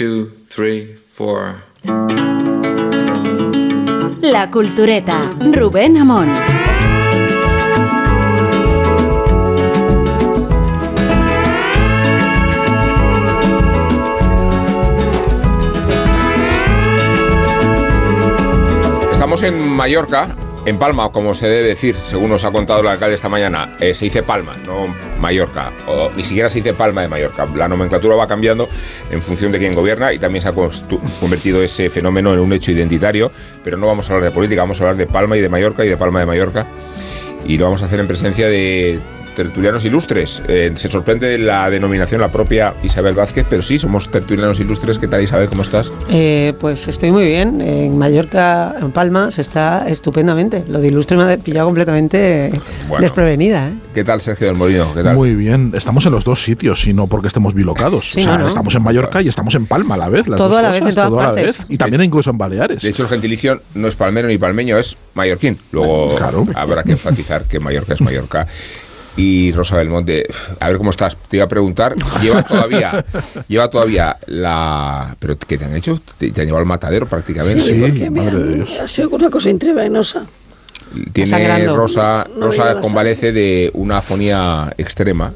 two, three, four. La Cultureta, Rubén Amón. Estamos en Mallorca, en Palma, como se debe decir, según nos ha contado el alcalde esta mañana. Eh, se dice Palma, no Mallorca. Ni siquiera se dice Palma de Mallorca. La nomenclatura va cambiando en función de quién gobierna y también se ha convertido ese fenómeno en un hecho identitario. Pero no vamos a hablar de política, vamos a hablar de Palma y de Mallorca y de Palma de Mallorca. Y lo vamos a hacer en presencia de tertulianos ilustres. Eh, se sorprende la denominación la propia Isabel Vázquez, pero sí, somos tertulianos ilustres. ¿Qué tal Isabel? ¿Cómo estás? Eh, pues estoy muy bien. En Mallorca, en Palma, se está estupendamente. Lo de ilustre me ha pillado completamente Bueno. desprevenida. ¿eh? ¿Qué tal Sergio del Molino? ¿Qué tal? Muy bien, estamos en los dos sitios y no porque estemos bilocados. Sí, o sea, no, no. estamos en Mallorca y estamos en Palma a la vez. las Todo dos a la vez, cosas, en todas todo a la partes. vez. Y también incluso en Baleares. De hecho, el gentilicio no es palmero ni palmeño, es mallorquín. Luego Claro. habrá que enfatizar que Mallorca es Mallorca. Y Rosa Belmonte, a ver cómo estás. Te iba a preguntar, lleva todavía, lleva todavía la. ¿Pero qué te han hecho? ¿Te, te han llevado al matadero prácticamente? Sí, me madre han- de Dios. ha sido una cosa intravenosa. Tiene. Rosa, No Rosa convalece de una afonía extrema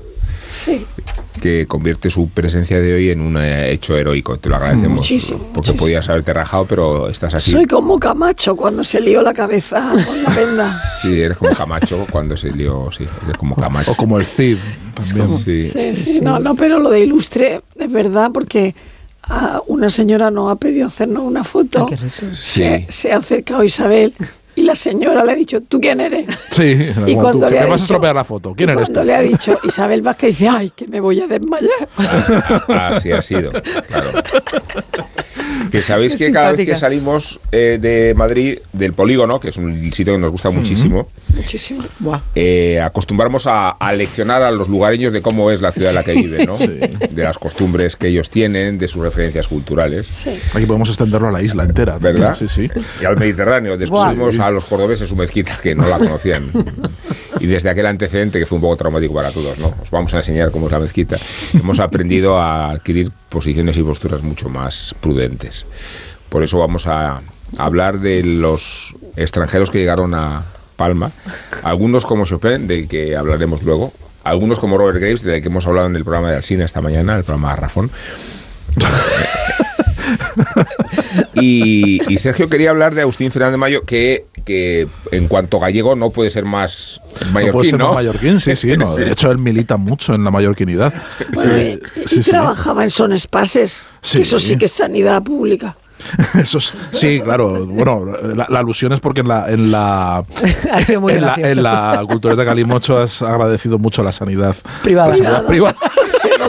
Sí, que convierte su presencia de hoy en un eh, hecho heroico. Te lo agradecemos. Muchísimo, Porque muchísimo. podías haberte rajado, pero estás así. soy como Camacho cuando se lió la cabeza con la venda. Sí, eres como Camacho cuando se lió. Sí, eres como Camacho. O como el CID también. Sí. Sí, sí, No, no, pero lo de ilustre es verdad porque ah, una señora nos ha pedido hacernos una foto. Ay, qué risa. se, Sí. se ha acercado Isabel y la señora le ha dicho, ¿tú quién eres? Sí, Y cuando tú, que le ha me vas a dicho- estropear la foto. ¿Quién y eres cuando tú? le ha dicho Isabel Vázquez, dice, ay, que me voy a desmayar. Así ha sido, claro. Que sabéis Es que cada vez que salimos eh, de Madrid, del polígono, que es un sitio que nos gusta muchísimo, eh, acostumbramos a, a leccionar a los lugareños de cómo es la ciudad en la que viven, ¿no? De las costumbres que ellos tienen, de sus referencias culturales. Aquí podemos extenderlo a la isla entera. ¿Verdad? Sí, sí. Y al Mediterráneo. Descubrimos Buah. a los cordobeses su mezquita que no la conocían. Y desde aquel antecedente que fue un poco traumático para todos, ¿no? Os vamos a enseñar cómo es la mezquita. Hemos aprendido a adquirir posiciones y posturas mucho más prudentes. Por eso vamos a hablar de los extranjeros que llegaron a Palma. Algunos como Chopin, del que hablaremos luego. Algunos como Robert Graves, del que hemos hablado en el programa de Alsina esta mañana, el programa Rafón. Y, y Sergio quería hablar de Agustín Fernández Mayo, que, que en cuanto gallego no puede ser más No puede mallorquín, ser ¿no? más mallorquín, sí, sí. no. De hecho, él milita mucho en la mallorquinidad. Bueno, Sí, y, y sí, sí. trabajaba en Son Espaces. Sí. Eso sí que es sanidad pública. Eso es- sí, claro. Bueno, la, la alusión es porque en la, en la, Ha sido muy en la, en la cultureta Calimocho has agradecido mucho la sanidad Privada. la sanidad privada.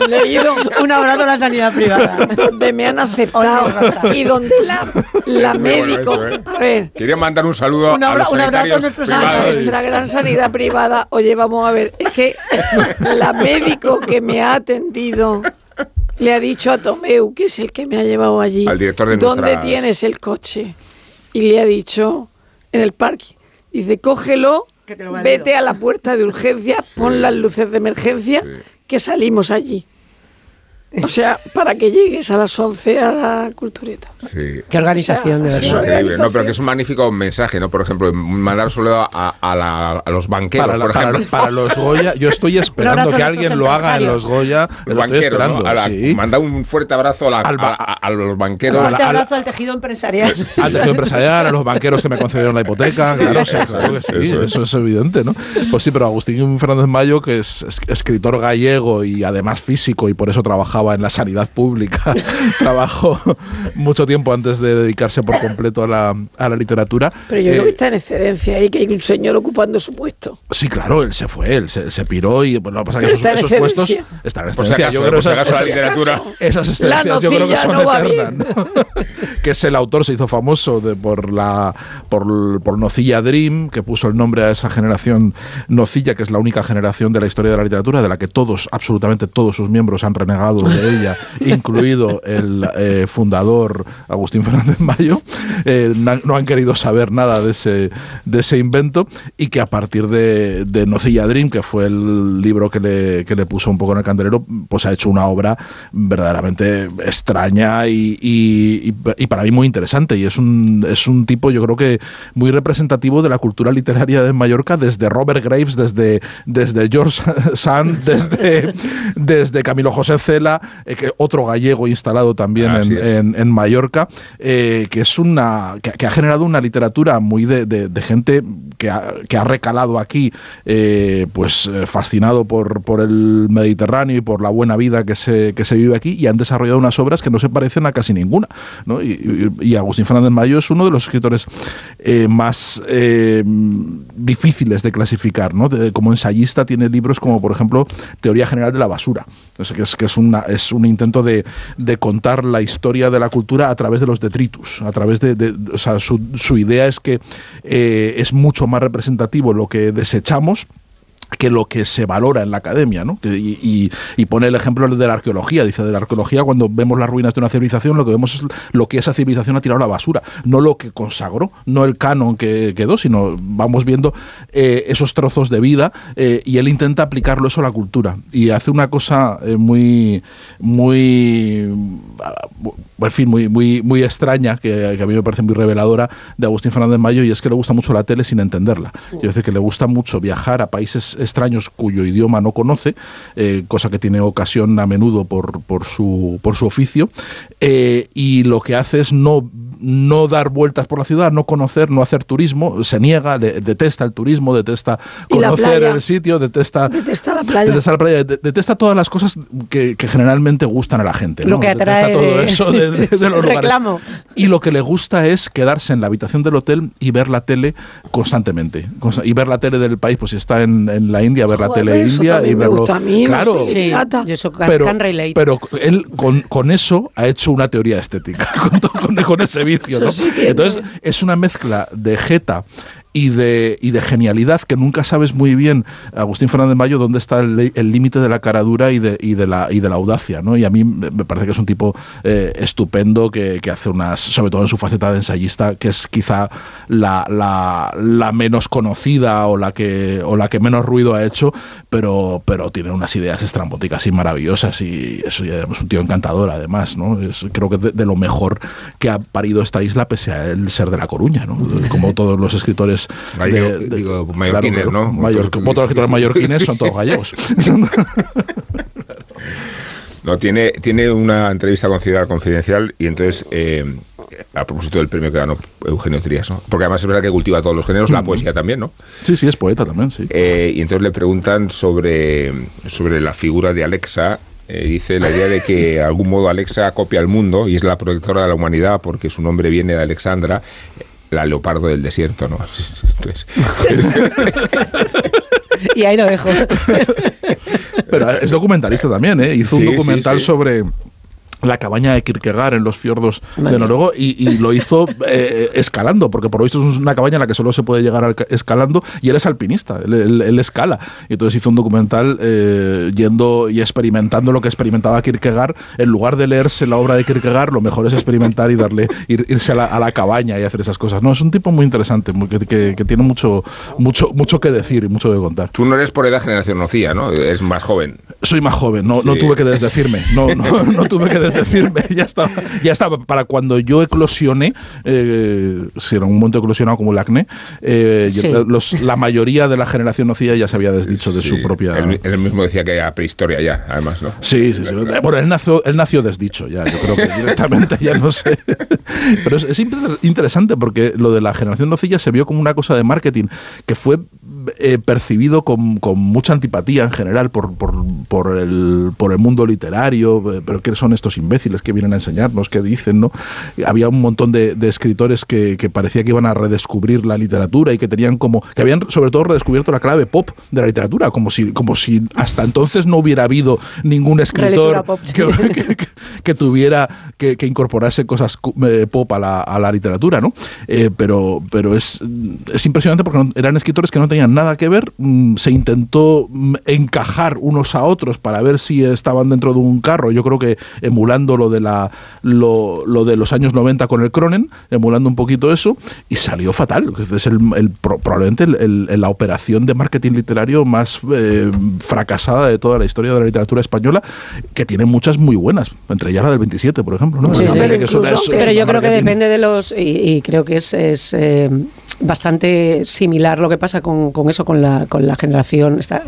Donde he ido, Un abrazo a la sanidad privada. donde me han aceptado y donde la, la bueno médico. eso, ¿eh? A ver, Quería mandar un saludo Un a los un abrazo a nuestros gran sanidad privada. Oye, vamos a ver, es que la médico que me ha atendido le ha dicho a Tomeu, que es el que me ha llevado allí, Al director de ¿dónde nuestras- tienes el coche? Y le ha dicho, en el parque. Dice, cógelo, Que te lo vete a la puerta de urgencia, pon las luces de emergencia, Sí. Que salimos allí. O sea, para que llegues a las 11 a la cultureta. Sí. Qué organización, O sea, Es verdad. increíble, ¿no? Pero que es un magnífico mensaje, ¿no? Por ejemplo, mandar solo a, a la- a los banqueros, Para, la- por para- ejemplo. para los Goya, yo estoy esperando que alguien lo haga en los Goya. los Lo banqueros, esperando. ¿no? A la- sí. Manda un fuerte abrazo a, la- Al ba- a- a- a los banqueros. Un fuerte abrazo al tejido empresarial. Al tejido empresarial, a los banqueros que me concedieron la hipoteca, claro, sí, claro que sí, Eso eso, es. evidente, ¿no? Pues sí, pero Agustín Fernández Mayo, que es es- escritor gallego y además físico y por eso trabajaba en la sanidad pública, trabajó mucho tiempo antes de dedicarse por completo a la, a la literatura. Pero yo Eh, creo que está en excedencia ahí, que hay un señor ocupando su puesto. Sí, claro, él se fue, él se, se piró y bueno, lo que pasa es que esos, esos puestos están en Por si excedencia. acaso, yo creo por si esas- acaso la literatura. esas La excelencias yo creo que son no eternas. ¿no? que es el autor, se hizo famoso de, por la por, por Nocilla Dream, que puso el nombre a esa generación Nocilla, que es la única generación de la historia de la literatura de la que todos, absolutamente todos sus miembros han renegado sobre ella, incluido el eh, fundador Agustín Fernández Mayo, eh, no han querido saber nada de ese, de ese invento y que a partir de, de Nocilla Dream, que fue el libro que le, que le puso un poco en el candelero, pues ha hecho una obra verdaderamente extraña y- y- y para mí muy interesante. Y es un, es un tipo, yo creo que muy representativo de la cultura literaria de Mallorca, desde Robert Graves, desde, desde George Sand, desde, desde Camilo José Cela, eh, que otro gallego instalado también en, en- en Mallorca, eh, que es una que, que ha generado una literatura muy de, de- de gente que ha, que ha recalado aquí, eh, pues fascinado por, por el Mediterráneo y por la buena vida que se, que se vive aquí, y han desarrollado unas obras que no se parecen a casi ninguna. ¿no? Y, y- y Agustín Fernández Mayo es uno de los escritores más difíciles de clasificar. ¿no? De- como ensayista tiene libros como, por ejemplo, Teoría General de la Basura, que, es, que es, una, es un intento de, de contar la historia de la cultura a través de los detritus, a través de... de- o sea, su, su idea es que eh, es mucho más representativo lo que desechamos que lo que se valora en la academia, ¿no? Y, y- y pone el ejemplo de la arqueología. Dice, de la arqueología, cuando vemos las ruinas de una civilización, lo que vemos es lo que esa civilización ha tirado a la basura, no lo que consagró, no el canon que quedó, sino vamos viendo eh, esos trozos de vida eh, y él intenta aplicarlo eso a la cultura. Y hace una cosa eh, muy, muy, en fin, muy, muy, muy extraña, que, que a mí me parece muy reveladora, de Agustín Fernández Mayo, y es que le gusta mucho la tele sin entenderla. Quiero decir que le gusta mucho viajar a países extraños cuyo idioma no conoce, eh, cosa que tiene ocasión a menudo por, por, su, por su oficio, eh, y lo que hace es no, no dar vueltas por la ciudad, no conocer, no hacer turismo, se niega, le- detesta el turismo, detesta conocer playa. el sitio, detesta... Detesta la playa. Detesta la playa, de- detesta todas las cosas que, que generalmente gustan a la gente. Lo ¿no? que Detesta atrae todo de- eso de, de- de los lugares. Reclamo. Y lo que le gusta es quedarse en la habitación del hotel y ver la tele constantemente. Consta- Y ver la tele del país, pues si está en, en la India, ver la tele eso india y también me verlo. gusta a mí, no claro, sé. Sí, yo eso can, pero, can relate. pero él con, con eso ha hecho una teoría estética, con, to- con- con ese Entonces es una mezcla de jeta y de, y de genialidad que nunca sabes muy bien, Agustín Fernández Mayo, dónde está el límite de la caradura y de, y, de la, y de la audacia. ¿no? Y a mí me parece que es un tipo eh, estupendo que, que hace unas, sobre todo en su faceta de ensayista, que es quizá la, la, la menos conocida o la, que, o la que menos ruido ha hecho, pero, pero tiene unas ideas estrambóticas y maravillosas y eso ya es un tío encantador además. ¿no? Creo que de, lo mejor que ha parido esta isla pese a el ser de La Coruña, ¿no? como todos los escritores Gallego, digo, mallorquines, ¿no? Todos los escritores mallorquines son todos gallegos. No, tiene, tiene una entrevista considerada confidencial y entonces, eh, a propósito del premio que ganó Eugenio Trías, ¿no? porque además es verdad que cultiva todos los géneros, la poesía también, ¿no? sí, sí, es poeta también, sí. Eh, y entonces le preguntan sobre, sobre la figura de Alexa. Eh, dice la idea de que de algún modo Alexa copia el mundo y es la protectora de la humanidad porque su nombre viene de Alexandra, la leopardo del desierto, ¿no? Entonces, Y ahí lo dejo. Pero es documentalista también, ¿eh? Hizo Sí, un sí, documental sí. sobre la cabaña de Kierkegaard en los fiordos de Vaya. Noruego y, y lo hizo eh, escalando, porque por lo visto es una cabaña en la que solo se puede llegar al- escalando y él es alpinista, él, él- él escala. Y entonces hizo un documental eh, yendo y experimentando lo que experimentaba Kierkegaard. En lugar de leerse la obra de Kierkegaard, lo mejor es experimentar y darle ir- irse a la, a la cabaña y hacer esas cosas. No, es un tipo muy interesante, muy- que, que- que tiene mucho, mucho, mucho que decir y mucho que contar. tú no eres por edad generación nocilla, ¿no? Es más joven. Soy más joven, no, no Sí. tuve que desdecirme, no, no, no tuve que desdecirme, ya estaba, ya estaba. Para cuando yo eclosioné, eh, si en algún momento he eclosionado como el acné, eh, Sí. yo- los- la mayoría de la generación nocilla ya se había desdicho de su propia... Él, él mismo decía que era prehistoria ya, además, ¿no? Sí, sí, sí. Bueno, él nació, él nació desdicho ya, yo creo que directamente ya no sé. Pero es, es inter- interesante porque lo de la generación nocilla se vio como una cosa de marketing que fue eh, percibido con, con mucha antipatía en general por, por, por el, por el mundo literario. Pero ¿qué son estos imbéciles que vienen a enseñarnos? ¿Qué dicen? no Había un montón de, de escritores que, que parecía que iban a redescubrir la literatura y que tenían como. que habían sobre todo redescubierto la clave pop de la literatura, como si, como si hasta entonces no hubiera habido ningún escritor pop, sí. que, que- que- que tuviera que, que incorporase cosas eh, pop a la, a la literatura, ¿no? Eh, pero pero es, es impresionante porque no- eran escritores que no tenían nada que ver, mm, se intentó mm, encajar unos a otros para ver si estaban dentro de un carro, yo creo que emulando lo de, la, lo, lo de los años 90 con el Cronen, emulando un poquito eso, y salió fatal. Es el, el- pro- probablemente el- el- la operación de marketing literario más eh, fracasada de toda la historia de la literatura española, que tiene muchas muy buenas, entre ellas la del 27, por ejemplo. ¿no? Sí, Incluso- pero yo creo que depende de los y, y creo que es, es, eh, bastante similar lo que pasa con, con eso con la con la generación esta-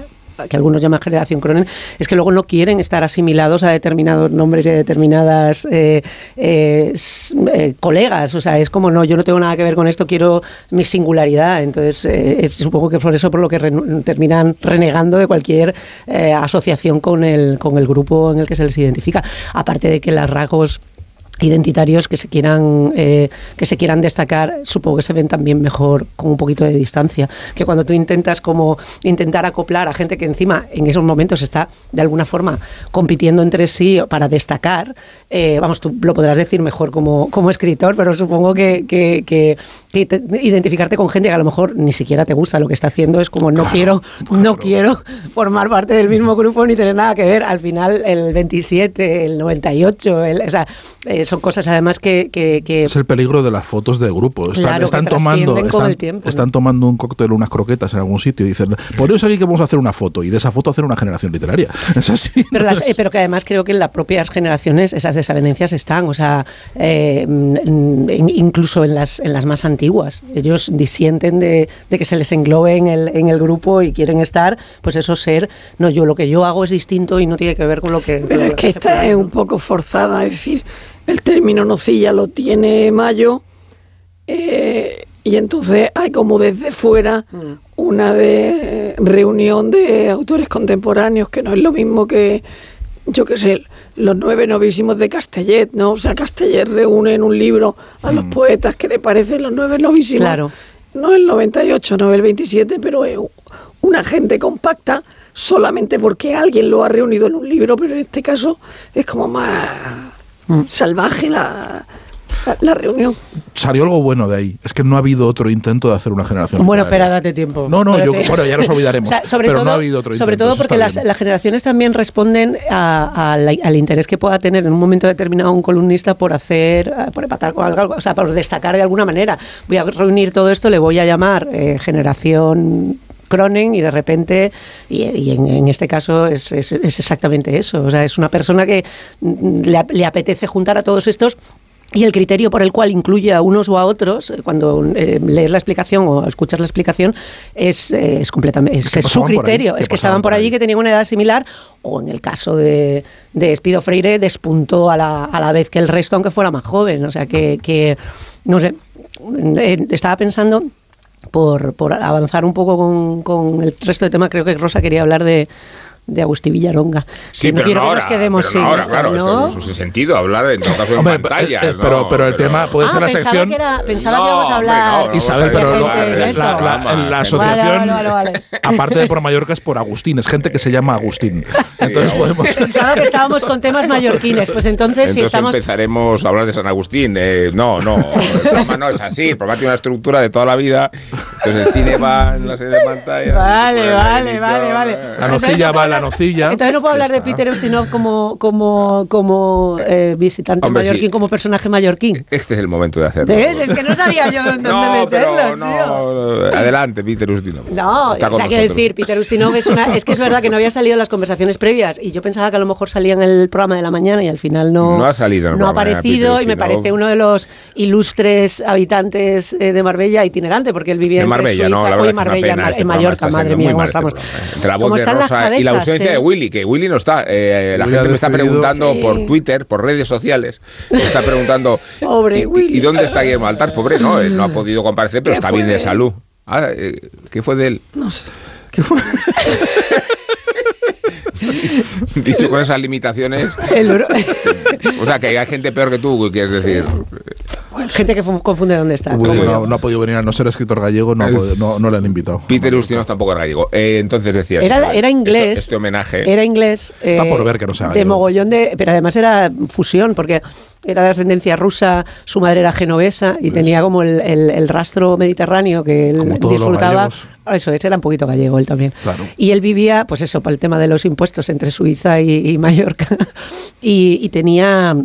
que algunos llaman generación Cronen, es que luego no quieren estar asimilados a determinados nombres y a determinadas eh, eh, eh, colegas. O sea, es como, no, yo no tengo nada que ver con esto, quiero mi singularidad. Entonces, eh, es- supongo que por eso por lo que terminan renegando de cualquier asociación con el, con el grupo en el que se les identifica. Aparte de que las rasgos identitarios que se quieran eh, que se quieran destacar supongo que se ven también mejor con un poquito de distancia. Que cuando tú intentas como intentar acoplar a gente que encima en esos momentos está de alguna forma compitiendo entre sí para destacar eh, vamos tú lo podrás decir mejor como, como escritor pero supongo que, que- que- que te- identificarte con gente que a lo mejor ni siquiera te gusta lo que está haciendo es como no quiero no quiero formar parte del mismo grupo ni tener nada que ver. Al final el 27 el 98 el, o sea, eh, son cosas además que, que- que- Es el peligro de las fotos de grupo. Están, Claro, están que tomando, están, el tiempo, ¿no? están tomando un cóctel, unas croquetas en algún sitio y dicen, por eso aquí que vamos a hacer una foto y de esa foto hacer una generación literaria. Es así. pero, ¿no? las- Es- eh, pero que además creo que en las propias generaciones esas desavenencias están, o sea, eh, mm, in- incluso en las, en las más antiguas. Ellos disienten de, de que se les englobe en el, en el grupo y quieren estar, pues eso ser, no, yo lo que yo hago es distinto y no tiene que ver con lo que... Pero es que esta es un poco forzada, es decir, el término nocilla lo tiene Mayo eh, y entonces hay como desde fuera una de reunión de autores contemporáneos que no es lo mismo que, yo qué sé, los nueve novísimos de Castellet, ¿no? O sea, Castellet reúne en un libro a los poetas que le parecen los nueve novísimos. Claro. No el 98, no el 27, pero es una gente compacta solamente porque alguien lo ha reunido en un libro, pero en este caso es como más salvaje la, la, la reunión. Salió algo bueno de ahí. Es que no ha habido otro intento de hacer una generación Bueno, literaria. espera, date tiempo. No, no, yo, bueno, ya nos olvidaremos. O sea, sobre pero todo, no ha habido otro Sobre intento, todo porque las, generaciones también responden a- a la- al interés que pueda tener en un momento determinado un columnista por hacer, eh, por empatar con algo, o sea, por destacar de alguna manera. Voy a reunir todo esto, le voy a llamar eh, generación Cronen y de repente, y, y en, en este caso es, es- es exactamente eso, o sea, es una persona que mm, le, ap- le apetece juntar a todos estos y el criterio por el cual incluye a unos o a otros, eh, cuando eh, lees la explicación o escuchas la explicación, es, eh, es completamente es, Es su criterio. es que estaban por allí, que tenían una edad similar, o en el caso de, de Espido Freire, despuntó a la, a la vez que el resto, aunque fuera más joven. O sea, que, que no sé, estaba pensando por, por avanzar un poco con, con el resto de temas, creo que Rosa quería hablar de, de Agustí Villaronga. Sí, Que no pero quiero no que ahora. nos quedemos pero sin no ahora, esto, claro. ¿no? Esto es un sentido hablar en todo caso en Hombre, pantalla. eh, eh, pero- pero el tema puede Ah, ser la pensaba sección- que era- pensaba que íbamos a hombre, hablar. no, no, Isabel, pero la- asociación, Vale, vale, vale, aparte de por Mallorca, es por Agustín. Es gente que se llama Agustín. Entonces vamos. podemos... Pensaba que estábamos con temas mallorquines. Pues entonces, si Entonces estamos. empezaremos a hablar de San Agustín. Eh, no, no, el programa no es así. El programa tiene una estructura de toda la vida. Entonces el cine va en la serie de pantalla. Vale, vale, vale, vale. eh. La nocilla va a la nocilla. Entonces no puedo hablar de. Peter Ustinov como, como, como eh, visitante Hombre, mallorquín, sí. como personaje mallorquín. Este es el momento de hacerlo. ¿Ves? Es que no sabía yo dónde No, meterlo, pero tío. adelante, Peter Ustinov. No, Está o sea, quiero decir, Peter Ustinov es una... Es que es verdad que no había salido en las conversaciones previas y yo pensaba que a lo mejor salía en el programa de la mañana y al final no... No ha salido en No ha aparecido y me parece uno de los ilustres habitantes eh, de Marbella itinerante porque él vivía entre Marbella, Suiza- no, la verdad Marbella, pena en, en Mallorca, madre mía, cómo este estamos. ¿eh? Entre la ¿Cómo voz de están las cabezas, ausencia eh? de Willy, que Willy no está. Eh, la Willy gente me está preguntando Sí. por Twitter, por redes sociales, me está preguntando Pobre ¿y- Willy. ¿y dónde está Guillermo Altar? Pobre, no, él no ha podido comparecer, pero ¿Qué está fue bien de salud. Ah, eh, ¿Qué fue de él? No sé. Dicho con esas limitaciones, El oro- o sea, que hay gente peor que tú, quieres decir. Gente que fu- confunde dónde está. No, ha podido venir al no ser escritor gallego, no, Es- podido- no, no le han invitado. Peter Ustinov tampoco era gallego. Eh, entonces decías. Era, era inglés. Este, este homenaje. Era inglés. Está eh, por ver que no sea De mogollón de. Pero además era fusión, porque era de ascendencia rusa, su madre era genovesa y tenía como el, el- el rastro mediterráneo que él disfrutaba. Eso es, era un poquito gallego él también. Claro. Y él vivía, pues eso, por el tema de los impuestos entre Suiza y, y Mallorca. y, y tenía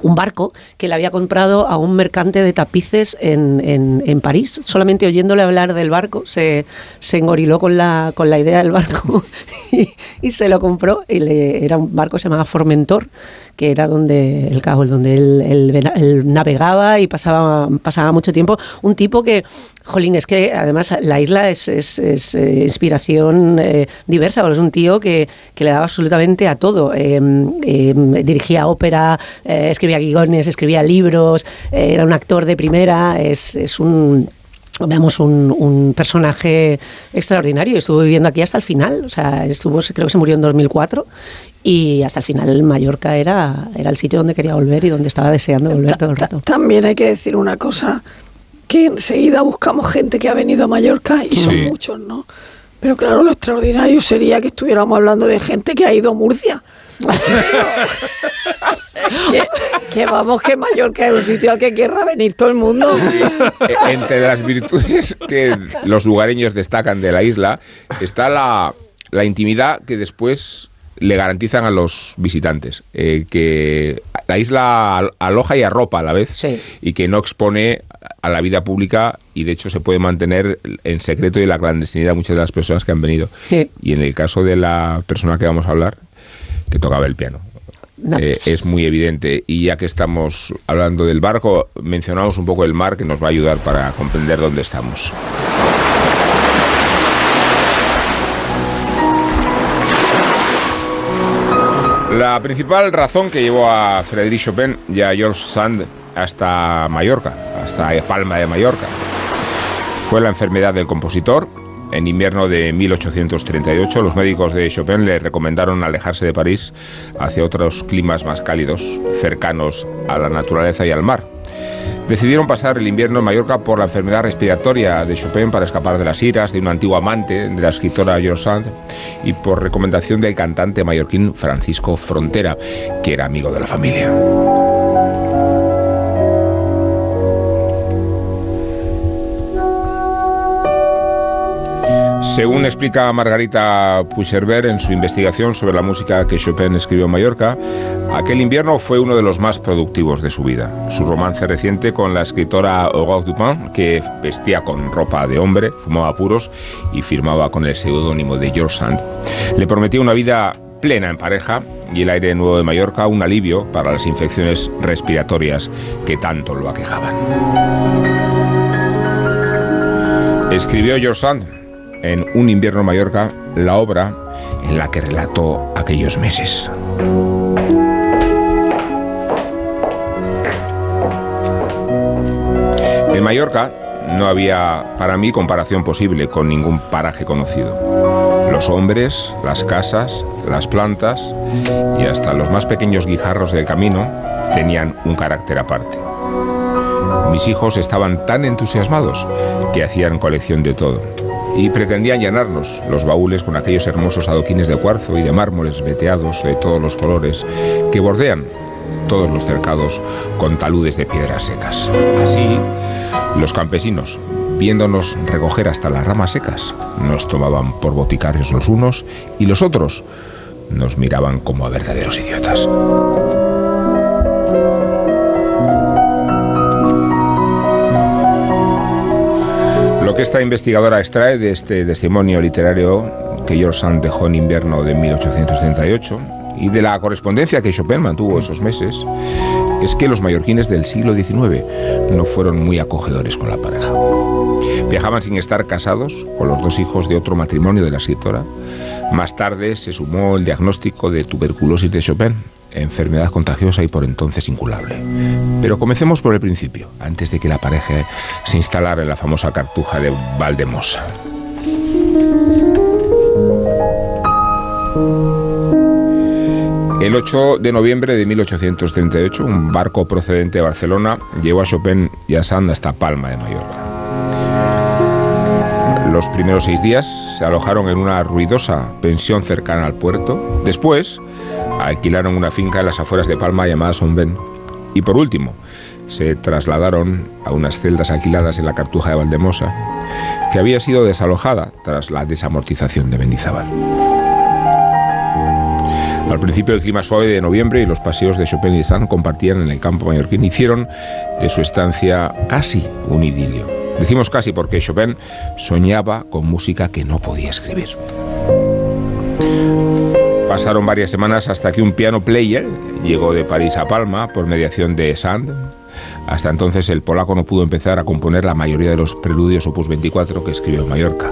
un barco que le había comprado a un mercante de tapices en, en- en París. Solamente oyéndole hablar del barco, se, se engoriló con la, con la idea del barco y, y se lo compró. Y le- era un barco que se llamaba Formentor, que era donde el cabo, donde él, él él navegaba y pasaba, pasaba mucho tiempo. Un tipo que, jolín, es que además la isla es, es- es, eh, inspiración eh, diversa, es un tío que, que le daba absolutamente a todo. Eh, eh, dirigía ópera, eh, escribía guiones, escribía libros, era un actor de primera, es, es un veamos un, un personaje extraordinario. Estuvo viviendo aquí hasta el final o sea estuvo creo que se murió en 2004 y hasta el final Mallorca era era el sitio donde quería volver y donde estaba deseando volver todo el Ta- rato. También hay que decir una cosa, que enseguida buscamos gente que ha venido a Mallorca y son muchos, ¿no? Pero claro, lo extraordinario sería que estuviéramos hablando de gente que ha ido a Murcia. que, que vamos, que Mallorca es un sitio al que querrá venir todo el mundo. Eh, Entre las virtudes que los lugareños destacan de la isla está la, la intimidad que después le garantizan a los visitantes. Eh, que la isla al- aloja y arropa a la vez Sí. y que no expone a la vida pública y de hecho se puede mantener en secreto y en la clandestinidad muchas de las personas que han venido. Sí. Y en el caso de la persona que vamos a hablar, que tocaba el piano. No. Eh, es muy evidente. Y ya que estamos hablando del barco, mencionamos un poco el mar que nos va a ayudar para comprender dónde estamos. La principal razón que llevó a Frédéric Chopin y a George Sand hasta Mallorca, hasta Palma de Mallorca, fue la enfermedad del compositor. En invierno de 1838, los médicos de Chopin le recomendaron alejarse de París hacia otros climas más cálidos, cercanos a la naturaleza y al mar. Decidieron pasar el invierno en Mallorca por la enfermedad respiratoria de Chopin para escapar de las iras de un antiguo amante de la escritora George Sand y por recomendación del cantante mallorquín Francisco Frontera, que era amigo de la familia. Según explica Margarita Puigcerver en su investigación sobre la música que Chopin escribió en Mallorca, aquel invierno fue uno de los más productivos de su vida. Su romance reciente con la escritora Aurore Dupin, que vestía con ropa de hombre, fumaba puros y firmaba con el seudónimo de George Sand, le prometía una vida plena en pareja y el aire nuevo de Mallorca un alivio para las infecciones respiratorias que tanto lo aquejaban. Escribió George Sand en Un invierno Mallorca la obra en la que relató aquellos meses. En Mallorca no había para mí comparación posible con ningún paraje conocido. Los hombres, las casas, las plantas y hasta los más pequeños guijarros del camino tenían un carácter aparte. Mis hijos estaban tan entusiasmados que hacían colección de todo y pretendían llenarnos los baúles con aquellos hermosos adoquines de cuarzo y de mármoles veteados de todos los colores que bordean todos los cercados con taludes de piedras secas. Así, los campesinos, viéndonos recoger hasta las ramas secas, nos tomaban por boticarios los unos y los otros nos miraban como a verdaderos idiotas. Que esta investigadora extrae de este testimonio literario que George Sand dejó en invierno de 1838 y de la correspondencia que Chopin mantuvo esos meses es que los mallorquines del siglo XIX no fueron muy acogedores con la pareja. Viajaban sin estar casados con los dos hijos de otro matrimonio de la escritora. Más tarde se sumó el diagnóstico de tuberculosis de Chopin, enfermedad contagiosa y por entonces incurable. Pero comencemos por el principio, antes de que la pareja se instalara en la famosa cartuja de Valdemosa. El 8 de noviembre de 1838, un barco procedente de Barcelona llevó a Chopin y a Sand hasta Palma de Mallorca. Los primeros seis días se alojaron en una ruidosa pensión cercana al puerto. Después, alquilaron una finca en las afueras de Palma llamada Sonben. Y por último, se trasladaron a unas celdas alquiladas en la Cartuja de Valdemosa, que había sido desalojada tras la desamortización de Mendizábal. Al principio el clima suave de noviembre y los paseos de Chopin y Sand compartían en el campo mallorquín hicieron de su estancia casi un idilio. Decimos casi porque Chopin soñaba con música que no podía escribir. Pasaron varias semanas hasta que un piano player llegó de París a Palma por mediación de Sand. Hasta entonces el polaco no pudo empezar a componer la mayoría de los preludios opus 24 que escribió en Mallorca.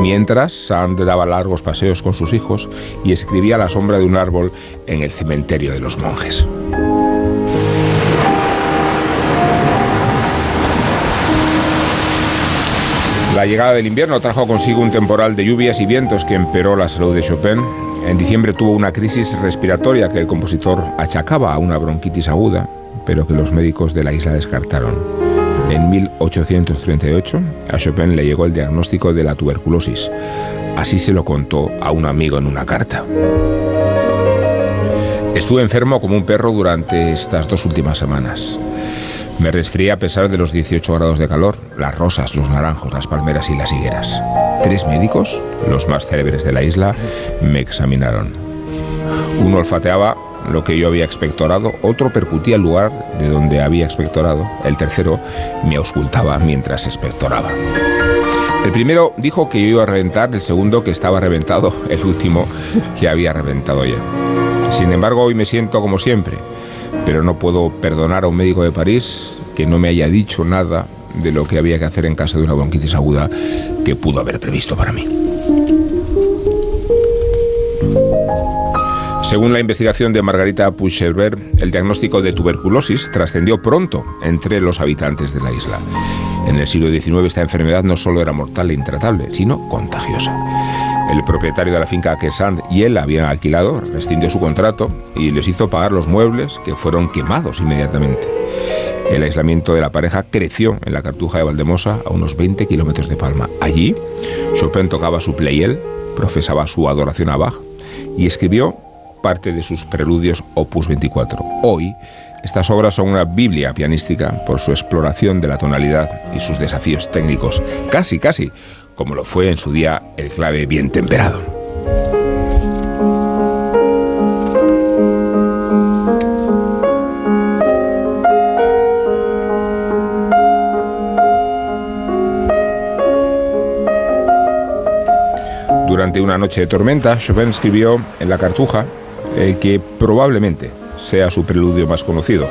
Mientras, Sand daba largos paseos con sus hijos y escribía a la sombra de un árbol en el cementerio de los monjes. La llegada del invierno trajo consigo un temporal de lluvias y vientos que empeoró la salud de Chopin. En diciembre tuvo una crisis respiratoria que el compositor achacaba a una bronquitis aguda, pero que los médicos de la isla descartaron. En 1838 a Chopin le llegó el diagnóstico de la tuberculosis. Así se lo contó a un amigo en una carta. Estuve enfermo como un perro durante estas dos últimas semanas. Me resfrié a pesar de los 18 grados de calor, las rosas, los naranjos, las palmeras y las higueras. Tres médicos, los más célebres de la isla, me examinaron. Uno olfateaba lo que yo había expectorado, otro percutía el lugar de donde había expectorado, el tercero me auscultaba mientras expectoraba. El primero dijo que yo iba a reventar, el segundo que estaba reventado, el último que había reventado ya. Sin embargo, hoy me siento como siempre, pero no puedo perdonar a un médico de París que no me haya dicho nada de lo que había que hacer en caso de una bronquitis aguda que pudo haber previsto para mí. Según la investigación de Margarita Puchelber, el diagnóstico de tuberculosis trascendió pronto entre los habitantes de la isla. En el siglo XIX esta enfermedad no solo era mortal e intratable, sino contagiosa. El propietario de la finca que Sand y él habían alquilado rescindió su contrato y les hizo pagar los muebles que fueron quemados inmediatamente. El aislamiento de la pareja creció en la cartuja de Valdemosa a unos 20 kilómetros de Palma. Allí, Chopin tocaba su playel, profesaba su adoración a Bach y escribió parte de sus preludios opus 24. Hoy, estas obras son una biblia pianística por su exploración de la tonalidad y sus desafíos técnicos, casi, casi como lo fue en su día el clave bien temperado. Durante una noche de tormenta, Chopin escribió en la cartuja eh, que probablemente sea su preludio más conocido.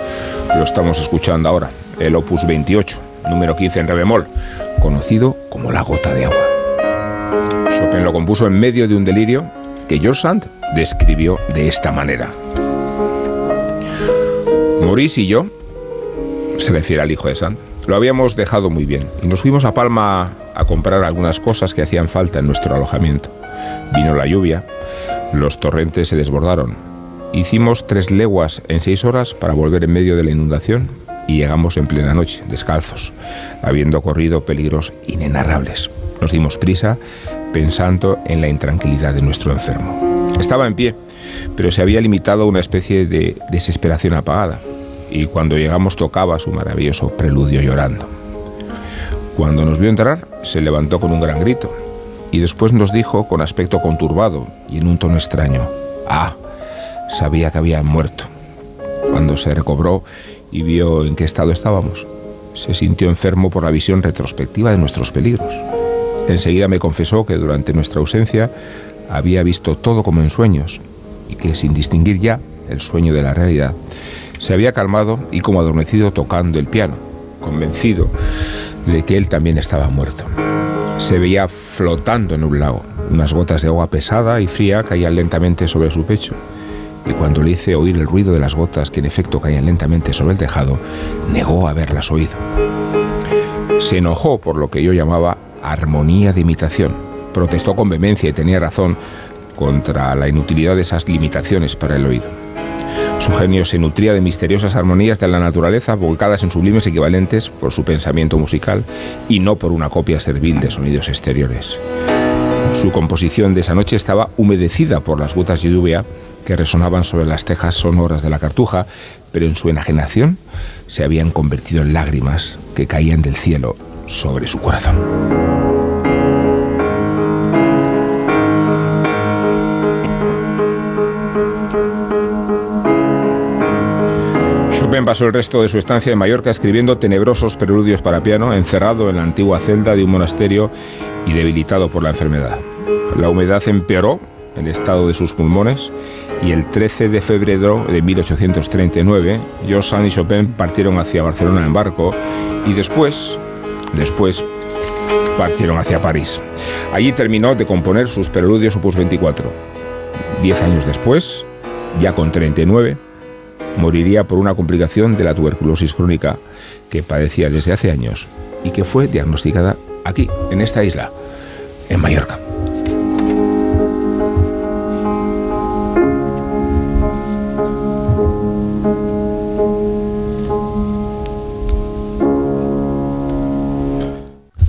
Lo estamos escuchando ahora, el opus 28, número 15 en re bemol, conocido como la gota de agua. Chopin lo compuso en medio de un delirio que George Sand describió de esta manera. Maurice y yo, se refiere al hijo de Sand, lo habíamos dejado muy bien y nos fuimos a Palma a comprar algunas cosas que hacían falta en nuestro alojamiento. Vino la lluvia, los torrentes se desbordaron. Hicimos tres leguas en seis horas para volver en medio de la inundación y llegamos en plena noche, descalzos, habiendo corrido peligros inenarrables. Nos dimos prisa pensando en la intranquilidad de nuestro enfermo. Estaba en pie, pero se había limitado a una especie de desesperación apagada, y cuando llegamos tocaba su maravilloso preludio llorando. Cuando nos vio entrar, se levantó con un gran grito y después nos dijo con aspecto conturbado y en un tono extraño, ah, sabía que había muerto. Cuando se recobró y vio en qué estado estábamos, se sintió enfermo por la visión retrospectiva de nuestros peligros. Enseguida me confesó que durante nuestra ausencia había visto todo como en sueños y que sin distinguir ya el sueño de la realidad, se había calmado y como adormecido tocando el piano, convencido de que él también estaba muerto se veía flotando en un lago. Unas gotas de agua pesada y fría caían lentamente sobre su pecho. Y cuando le hice oír el ruido de las gotas que en efecto caían lentamente sobre el tejado, negó haberlas oído. Se enojó por lo que yo llamaba armonía de imitación. Protestó con vehemencia y tenía razón contra la inutilidad de esas limitaciones para el oído. Su genio se nutría de misteriosas armonías de la naturaleza volcadas en sublimes equivalentes por su pensamiento musical y no por una copia servil de sonidos exteriores. Su composición de esa noche estaba humedecida por las gotas de lluvia que resonaban sobre las tejas sonoras de la cartuja, pero en su enajenación se habían convertido en lágrimas que caían del cielo sobre su corazón. Pasó el resto de su estancia en Mallorca escribiendo tenebrosos preludios para piano, encerrado en la antigua celda de un monasterio y debilitado por la enfermedad. La humedad empeoró el estado de sus pulmones y el 13 de febrero de 1839 George Sand y Chopin partieron hacia Barcelona en barco y después, después partieron hacia París. Allí terminó de componer sus preludios opus 24. Diez años después, ya con 39, moriría por una complicación de la tuberculosis crónica que padecía desde hace años y que fue diagnosticada aquí, en esta isla, en Mallorca.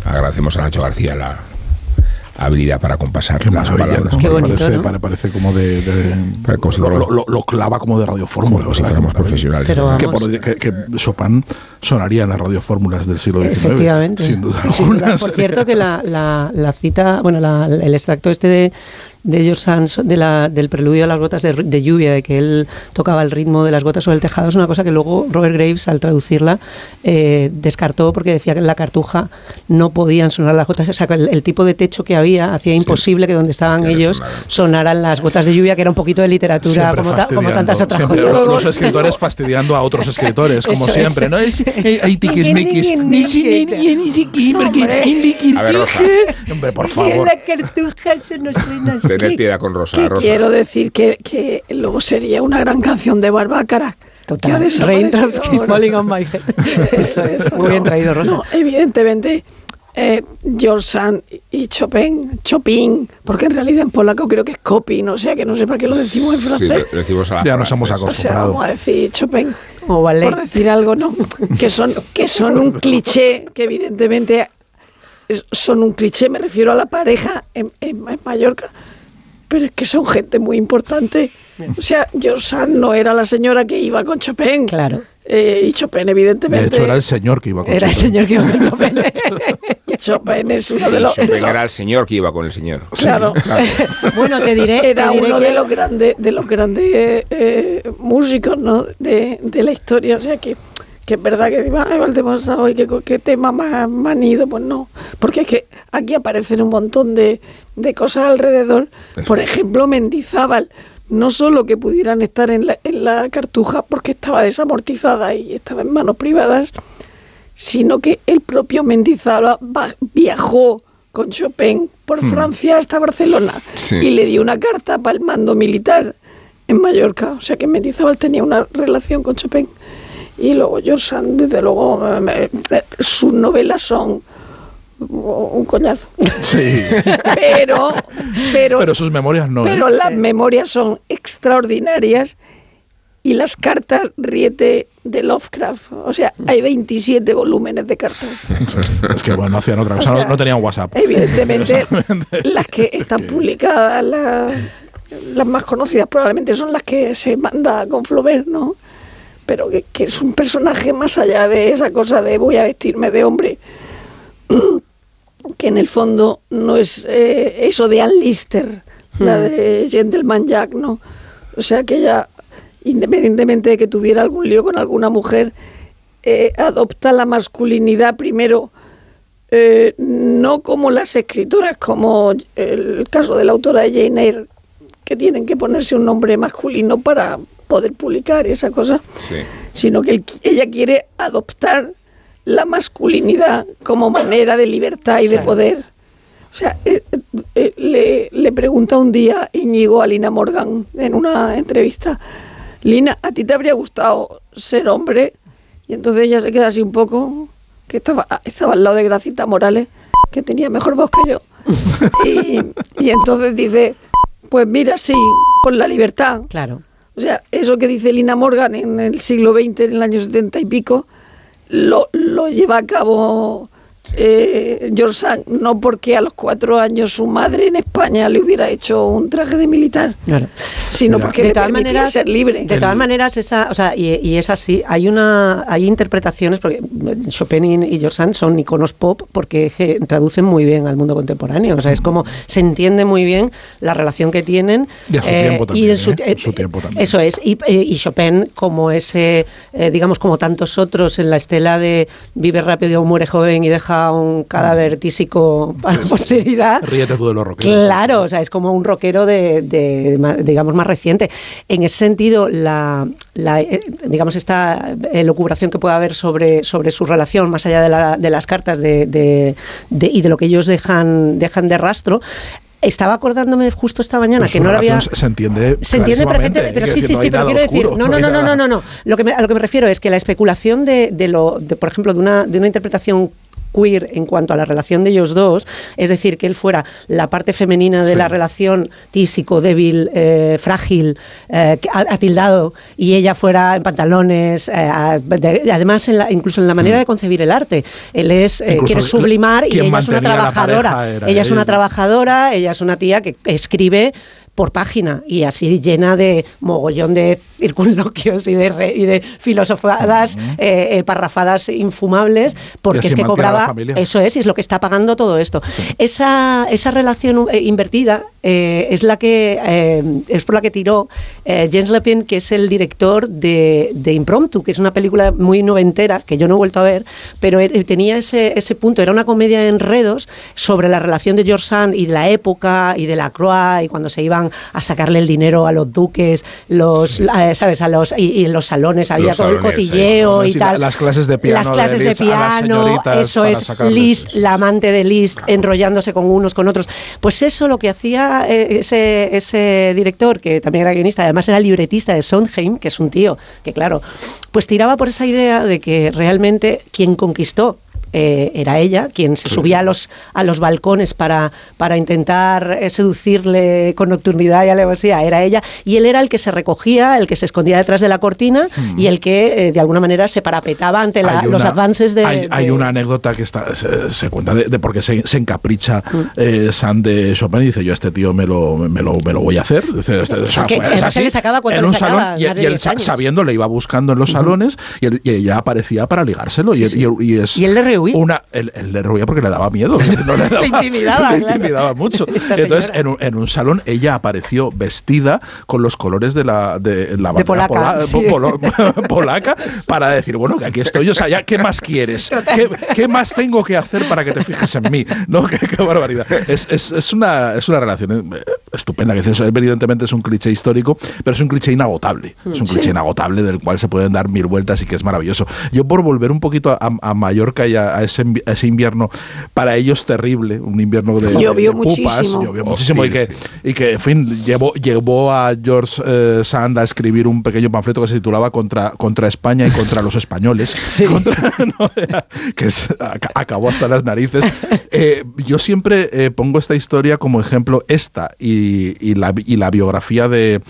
Agradecemos a Nacho García la habilidad para compasar Qué las palabras. ¿no? Qué bonito, parece, ¿no? pare- parece como de... de- Pero como si lo, fuéramos- lo- lo clava como de radiofórmula. Como si fuéramos profesionales. Que- que Chopin sonaría en las radiofórmulas del siglo XIX. Efectivamente. Sin duda alguna. Por cierto, que la, la- la cita, bueno, la- el extracto este de, de George Sands, de la, del preludio a las gotas de, de lluvia, de que él tocaba el ritmo de las gotas sobre el tejado, es una cosa que luego Robert Graves, al traducirla, eh, descartó porque decía que en la cartuja no podían sonar las gotas. O sea, que el, el tipo de techo que había hacía imposible que donde estaban Que ellos sonaran. sonaran las gotas de lluvia, que era un poquito de literatura, como, ta- como tantas otras cosas. Los, los escritores fastidiando a otros escritores, como Eso siempre, es. ¿no? Es- Hay tiquismiquis. Ni si- ni- ni- ni si- que- que- A ver, Rosa. Hombre, por favor. cartuja se nos suena así. Tener piedad con Rosa. Rosa. quiero decir que, que luego sería una gran canción de Barbácara. Total. Raindrops keep falling on my head. Eso es. Muy bien traído, Rosa. No, evidentemente, eh, George Sand y Chopin, Chopin, porque en realidad en polaco creo que es Copin, o sea que no sé para qué lo decimos en Sí, francés. lo decimos a la Ya nos hemos francesa. o sea, acostumbrado. vamos a decir Chopin, O ballet. por decir algo, ¿no? Que son, que son un cliché, que evidentemente son un cliché, me refiero a la pareja en, en- en Mallorca, pero es que son gente muy importante. O sea, George Sand no era la señora que iba con Chopin. Claro. Eh, y Chopin, evidentemente. De hecho, era el señor que iba con Era el señor que iba con Chopin. Y Chopin es uno de los. Chopin era el señor que iba con el señor. claro. bueno, te diré. Era te diré uno que- de los grandes, de los grandes eh, eh, músicos ¿no? de, de la historia. O sea que, que es verdad que digo, ay, hoy qué, qué tema más manido. Pues no. Porque es que aquí aparecen un montón de, de cosas alrededor. Por ejemplo, Mendizábal. No solo que pudieran estar en la, en la cartuja porque estaba desamortizada y estaba en manos privadas, sino que el propio Mendizábal viajó con Chopin por Francia hasta Barcelona Sí. y le dio una carta para el mando militar en Mallorca. O sea que Mendizábal tenía una relación con Chopin. Y luego George Sand, desde luego, eh, eh, sus novelas son un coñazo. Sí. Pero, pero, Pero sus memorias no. ¿eh? pero las memorias son extraordinarias y las cartas riete de Lovecraft. O sea, hay 27 volúmenes de cartas. Es que bueno, no hacían otra cosa, O sea, no, no tenían WhatsApp. Evidentemente, las que están publicadas, las, las más conocidas probablemente son las que se manda con Flaubert, ¿no? Pero que, que es un personaje más allá de esa cosa de voy a vestirme de hombre, que en el fondo no es eh, eso de Ann Lister, la de Gentleman Jack, ¿no? O sea que ella, independientemente de que tuviera algún lío con alguna mujer, eh, adopta la masculinidad primero eh, no como las escritoras, como el caso de la autora de Jane Eyre, que tienen que ponerse un nombre masculino para poder publicar esa cosa, Sí. sino que él- ella quiere adoptar la masculinidad como manera de libertad y de poder. O sea, eh, eh, le, le pregunta un día Íñigo a Lina Morgan en una entrevista, Lina, ¿a ti te habría gustado ser hombre? Y entonces ella se queda así un poco, que estaba, estaba al lado de Gracita Morales, que tenía mejor voz que yo. Y, y entonces dice, pues mira, sí, por la libertad. Claro. O sea, eso que dice Lina Morgan en el siglo XX, en el año setenta y pico, lo, lo lleva a cabo eh, George Sand, no porque a los cuatro años su madre en España le hubiera hecho un traje de militar, Claro. sino Mira, porque de le todas permitía maneras, ser libre. De todas maneras, esa, o sea, y, y es así. Hay una, hay interpretaciones porque Chopin y, y George Sand son iconos pop porque je- traducen muy bien al mundo contemporáneo. O sea, es como se entiende muy bien la relación que tienen. Y a su tiempo también, en su, ¿eh? En su tiempo también. Eso es. Y, eh, y Chopin como ese, eh, digamos, como tantos otros en la estela de vive rápido, muere joven y deja un cadáver tísico para la posteridad. Ríete tú de los rockeros. Claro, o sea, es como un rockero de, de- ma- digamos, más reciente. En ese sentido, la, la, eh, digamos, esta elucubración que puede haber sobre, sobre su relación, más allá de, la- de las cartas de, de- de- y de lo que ellos dejan, dejan de rastro, estaba acordándome justo esta mañana Pues que no lo había... se entiende Se entiende perfectamente, pero sí, decir, sí, no sí, pero quiero decir, oscuro, no, no, no, no, nada- no, no, no. Lo que me- a lo que me refiero es que la especulación de, de lo, de, por ejemplo, de una, de una interpretación queer en cuanto a la relación de ellos dos, es decir, que él fuera la parte femenina de Sí. la relación tísico, débil, eh, frágil, eh, atildado, y ella fuera en pantalones, eh, de- además en la- incluso en la manera de concebir el arte. Él es, eh, Mm. Quiere sublimar y ella es una trabajadora. Ella es una trabajadora, ella es una tía que escribe por página y así llena de mogollón de circunloquios y de, re- y de filosofadas, eh, eh, parrafadas infumables, porque es que cobraba, eso es, y es lo que está pagando todo esto. Esa, esa relación eh, invertida eh, es la que es por la que tiró James Lepin, que es el director de, de Impromptu, que es una película muy noventera, que yo no he vuelto a ver, pero eh, tenía ese, ese punto, era una comedia de enredos sobre la relación de George Sand y de la época y de la Croix y cuando se iban a sacarle el dinero a los duques, los, eh, ¿sabes? A los, y, y en los salones había Los todo el cotilleo y tal. las clases de piano Las clases de, Liszt piano, eso es Liszt, sí. la amante de Liszt, enrollándose con unos, con otros. Pues eso lo que hacía eh, ese, ese director, que también era guionista, además era libretista de Sondheim, que es un tío que, claro, pues tiraba por esa idea de que realmente quien conquistó eh, era ella, quien se subía a los, a los balcones para, para intentar eh, seducirle con nocturnidad y alevosía, era ella, y él era el que se recogía, el que se escondía detrás de la cortina y el que eh, de alguna manera se parapetaba ante la- Hay los una- avances de... Hay, hay de- una anécdota que está, se, se cuenta de, de por qué se, se encapricha Mm. eh, Sand de Chopin y dice: Yo, a este tío me lo, me lo, me lo voy a hacer. Dice, este- o sea, Que- que es así, cuánto en un salón y, y él 10 sa- años. sabiendo le iba buscando en los salones y, él- y ella aparecía para ligárselo. y, él- y él- y es Y él le Una, él, él le rehuía porque le daba miedo. No le, daba- intimidaba, le claro. intimidaba mucho. Esta Entonces, en un, en un salón, ella apareció vestida con los colores de la, de la De polaca, pola- sí. polo- polaca para decir, bueno, que aquí estoy, o sea, ya, ¿qué más quieres? ¿Qué, qué más tengo que hacer para que te fijes en mí? ¿No? Qué, qué barbaridad. Es, es- es una, es una relación eh, estupenda, que dices, evidentemente es un cliché histórico, pero es un cliché inagotable. Es un cliché inagotable del cual se pueden dar mil vueltas y que es maravilloso. Yo por volver un poquito a, a Mallorca y a, a ese, a ese invierno, para ellos terrible, un invierno de, Llovió de pupas, muchísimo. llovió muchísimo y que, sí. y que, en fin, llevó, llevó a George eh, Sand a escribir un pequeño panfleto que se titulaba Contra, contra España y contra los españoles. Contra- no, era- que es- acabó hasta las narices. Eh, yo siempre eh, pongo esta historia como ejemplo, esta y, y la, y la biografía de,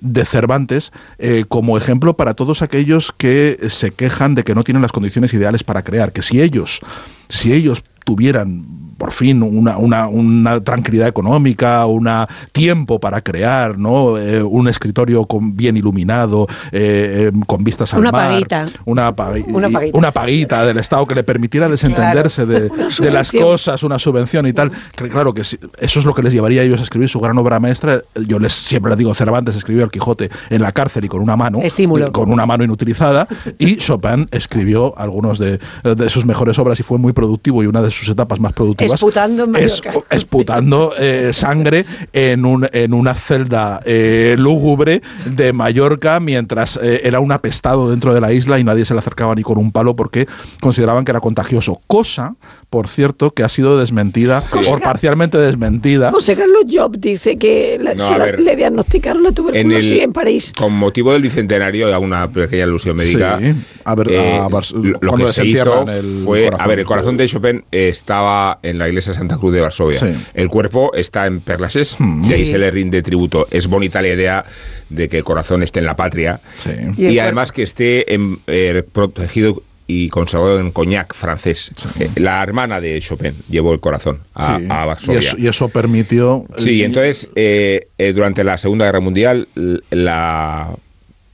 de Cervantes, eh, como ejemplo para todos aquellos que se quejan de que no tienen las condiciones ideales para crear, que si ellos, si ellos tuvieran por fin una, una, una tranquilidad económica, un tiempo para crear, ¿no? Eh, un escritorio con, bien iluminado, eh, eh, con vistas al Una mar, paguita. una, paguita. una paguita del Estado que le permitiera desentenderse de, de las cosas, una subvención y tal. Que, claro que eso es lo que les llevaría a ellos a escribir su gran obra maestra. Yo les siempre les digo, Cervantes escribió El Quijote en la cárcel y con una mano, Estímulo. con una mano inutilizada, y Chopin escribió algunos de, de sus mejores obras y fue muy productivo y una de sus etapas más productivas. Esputando en es- esputando eh, sangre en, un, en una celda eh, lúgubre de Mallorca mientras eh, era un apestado dentro de la isla y nadie se le acercaba ni con un palo porque consideraban que era contagioso. Cosa, por cierto, que ha sido desmentida o parcialmente desmentida. José Carlos Job dice que la- No, se a la- ver. le diagnosticaron la En, tuberculosis el, en, París. con motivo del bicentenario, hago una pequeña alusión médica. Sí, a ver, eh, a Bars- lo, lo cuando que se hizo el fue, corazón. a ver, el corazón de Chopin estaba en la iglesia Santa Cruz de Varsovia. Sí. El cuerpo está en Perlases y ahí se le rinde tributo. Es bonita la idea de que el corazón esté en la patria Sí. Y el además que esté en- eh, protegido y conservado en Cognac francés. Eh, la hermana de Chopin llevó el corazón a, Sí. a y, Varsovia. eso, y eso permitió. Sí, entonces eh, eh, durante la Segunda Guerra Mundial la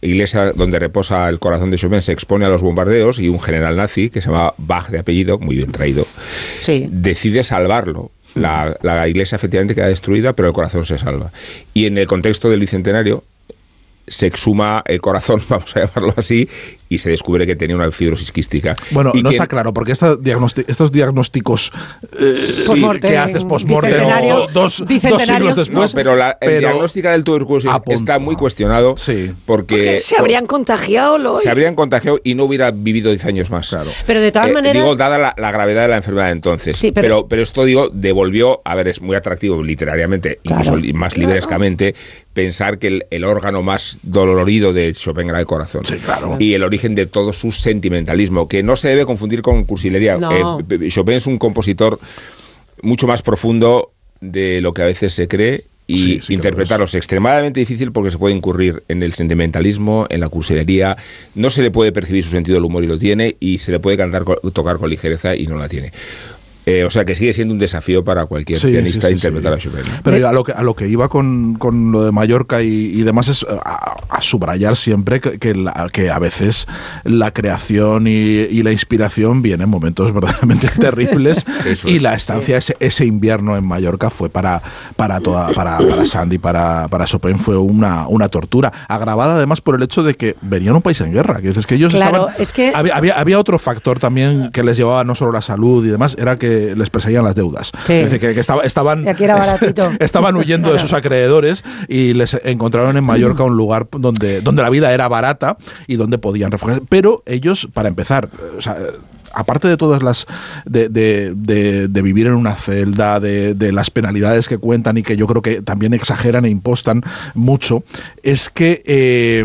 iglesia donde reposa el corazón de Chopin se expone a los bombardeos y un general nazi que se llama Bach de apellido, muy bien traído, Sí. decide salvarlo. La, la iglesia efectivamente queda destruida, pero el corazón se salva. Y en el contexto del bicentenario se exhuma el corazón, vamos a llamarlo así, y se descubre que tenía una fibrosis quística. Bueno, Y no que- está claro, porque esta diagnosti- estos diagnósticos eh, que haces postmortem o dos, dos siglos después. No, pero la, el diagnóstico del tuberculosis apunta. está muy cuestionado Sí. porque, Que se habrían contagiado se habrían contagiado y no hubiera vivido 10 años más. Claro. Pero de todas maneras- Digo, dada la, la gravedad de la enfermedad entonces. Sí, pero... pero- pero, esto, digo, devolvió, a ver, es muy atractivo literariamente, Claro. incluso más librescamente, pensar que el, el órgano más dolorido de Chopin era el corazón. Sí, claro. Y el origen de todo su sentimentalismo, que no se debe confundir con cursilería. No. Eh, Chopin es un compositor mucho más profundo de lo que a veces se cree y Sí, interpretarlo es extremadamente difícil porque se puede incurrir en el sentimentalismo, en la cursilería, no se le puede percibir su sentido del humor y lo tiene, y se le puede cantar, tocar con ligereza y no la tiene. Eh, o sea que sigue siendo un desafío para cualquier Sí, pianista sí, sí, interpretar sí. a Chopin. Pero a lo que, a lo que iba con, con lo de Mallorca y, y demás es a, a subrayar siempre que, que, la- que a veces la creación y, y la inspiración vienen en momentos verdaderamente terribles y la estancia, ese, ese invierno en Mallorca fue para, para, toda, para, para Sandy, para, para Chopin fue una, una tortura, agravada además por el hecho de que venían un país en guerra, que es que ellos Claro, estaban... es que- había, había, había otro factor también que les llevaba no solo la salud y demás, era que les perseguían las deudas. Sí. Es decir, que, que estaba- estaban, estaban huyendo de sus acreedores y les encontraron en Mallorca un lugar donde, donde la vida era barata y donde podían refugiarse. Pero ellos, para empezar, o sea, aparte de todas las de, de- de- de vivir en una celda, de, las penalidades que cuentan y que yo creo que también exageran e impostan mucho, es que eh,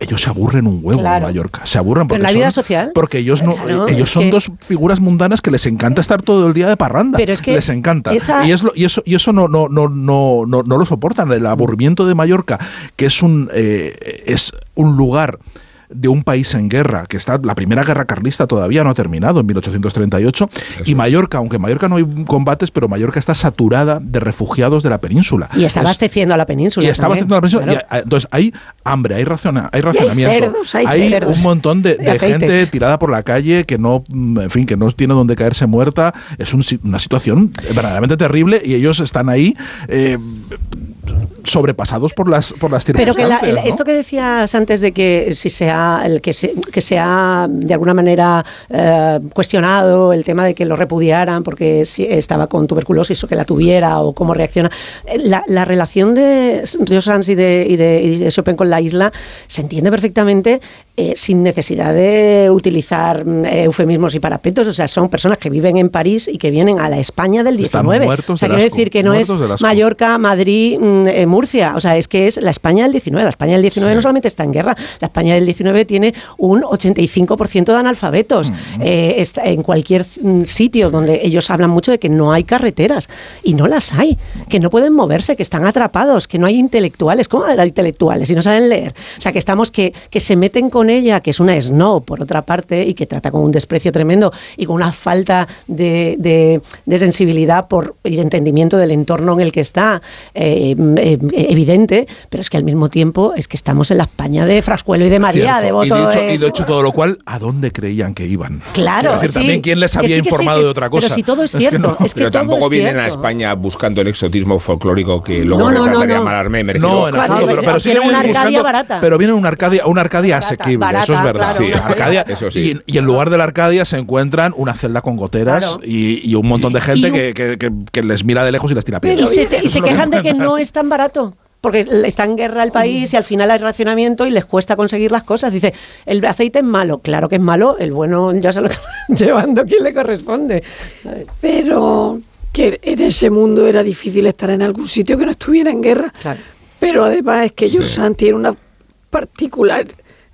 ellos se aburren un huevo Claro. en Mallorca. Se aburren porque en la vida son- social. Porque ellos no, Claro, ellos son que- dos figuras mundanas que les encanta estar todo el día de parranda. Pero es que les encanta. esa- Y es lo- y eso, y eso no, no, no, no, no, no lo soportan. El aburrimiento de Mallorca, que es un, eh, es un lugar de un país en guerra, que está la primera guerra carlista todavía no ha terminado en 1838 y Mallorca, aunque en Mallorca no hay combates, pero Mallorca está saturada de refugiados de la península. Y está Es- abasteciendo a la península. y está abasteciendo a la península. claro. y, entonces hay hambre, hay, raciona- hay racionamiento. cerdos, hay cerdos. un montón de, gente tirada por la calle que no, mm, en fin, que no tiene donde caerse muerta. Es un una situación verdaderamente terrible y ellos están ahí eh, sobrepasados por las por las Pero que la- circunstancias. el- ¿no? esto que decías antes de que si se ha, el que se, que se ha de alguna manera eh, cuestionado el tema de que lo repudiaran porque si estaba con tuberculosis o que la tuviera o cómo reacciona. Eh, La, la relación de Rio Sanz y de, y, de, y de Chopin con la isla se entiende perfectamente eh, sin necesidad de utilizar mm, eufemismos y parapetos. O sea, son personas que viven en París y que vienen a la España del Están 19. muertos o sea, del quiero asco, decir que no es. Mallorca, Madrid, mm, eh, Murcia. O sea, es que es la España del 19. La España del 19 no solamente está en guerra, la España del 19 tiene un 85% de analfabetos. Eh, está en cualquier mm, sitio donde ellos hablan mucho de que no hay carreteras y no las hay, que no pueden moverse, que están atrapados, que no hay intelectuales. ¿Cómo hay intelectuales si no saben leer? O sea, que estamos que, que se meten con ella, que es una snob por otra parte y que trata con un desprecio tremendo y con una falta de, de- de sensibilidad por el entendimiento del entorno en el que está eh, eh, evidente, pero es que al mismo tiempo es que estamos en la España de Frascuelo y de María, Cierto. de y, voto de hecho, de y de hecho todo lo cual, ¿a dónde creían que iban? Claro, decir, sí. también quién les había sí, que sí, informado sí, de otra cosa. Pero si todo es que cierto, no. es que Pero todo tampoco es vienen a. España buscando el exotismo folclórico que luego No, no, no. Malarmé. me. No, en Claro, absoluto, pero, pero sí quieren una vienen Arcadia buscando- barata. Pero viene una Arcadia, una Arcadia Barata, asequible, eso es verdad. claro. Sí, Arcadia, eso sí. Y, y en lugar de la Arcadia se encuentran una celda con goteras Claro. y, y un montón de gente Y- que, que- que- que les mira de lejos y les tira Y piedras. se, te- y se quejan de que no es tan barato. Porque está en guerra el país y al final hay racionamiento y les cuesta conseguir las cosas. Dice, el aceite es malo. Claro que es malo, el bueno ya se lo está llevando quien le corresponde. Pero que en ese mundo era difícil estar en algún sitio que no estuviera en guerra. Claro. Pero además es que Yusan tiene una particular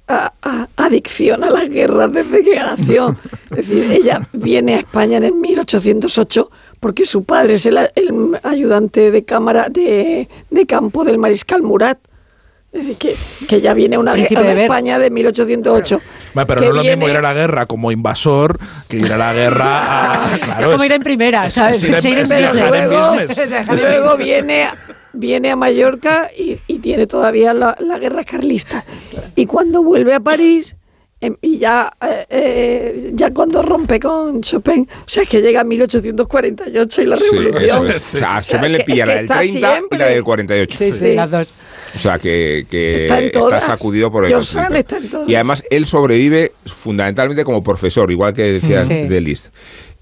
a- a- adicción a las guerras desde que nació. Es decir, ella viene a España en el 1808 porque su padre es el, el ayudante de cámara de, de campo del mariscal Murat. Es decir, que, que ya viene una, una de. España de 1808. Bueno, pero no es lo mismo ir a la guerra como invasor que ir a la guerra a. Claro, es como ir en primera, es- ¿sabes? es ir en- Es ir en es Pero viajar en luego, viene, viene a Mallorca y, y tiene todavía la, la guerra carlista. Y cuando vuelve a París, y ya, eh, eh, ya cuando rompe con Chopin, o sea, es que llega 1848 y la Sí, revolución. eso es. O sea, a O sea, Chopin le pilla la del está 30 y la del 48. Sí, sí, Sí. las dos. O sea, que, que Está sacudido por el conflicto. está en todas. Y además él sobrevive fundamentalmente como profesor, igual que decía Sí. de Liszt.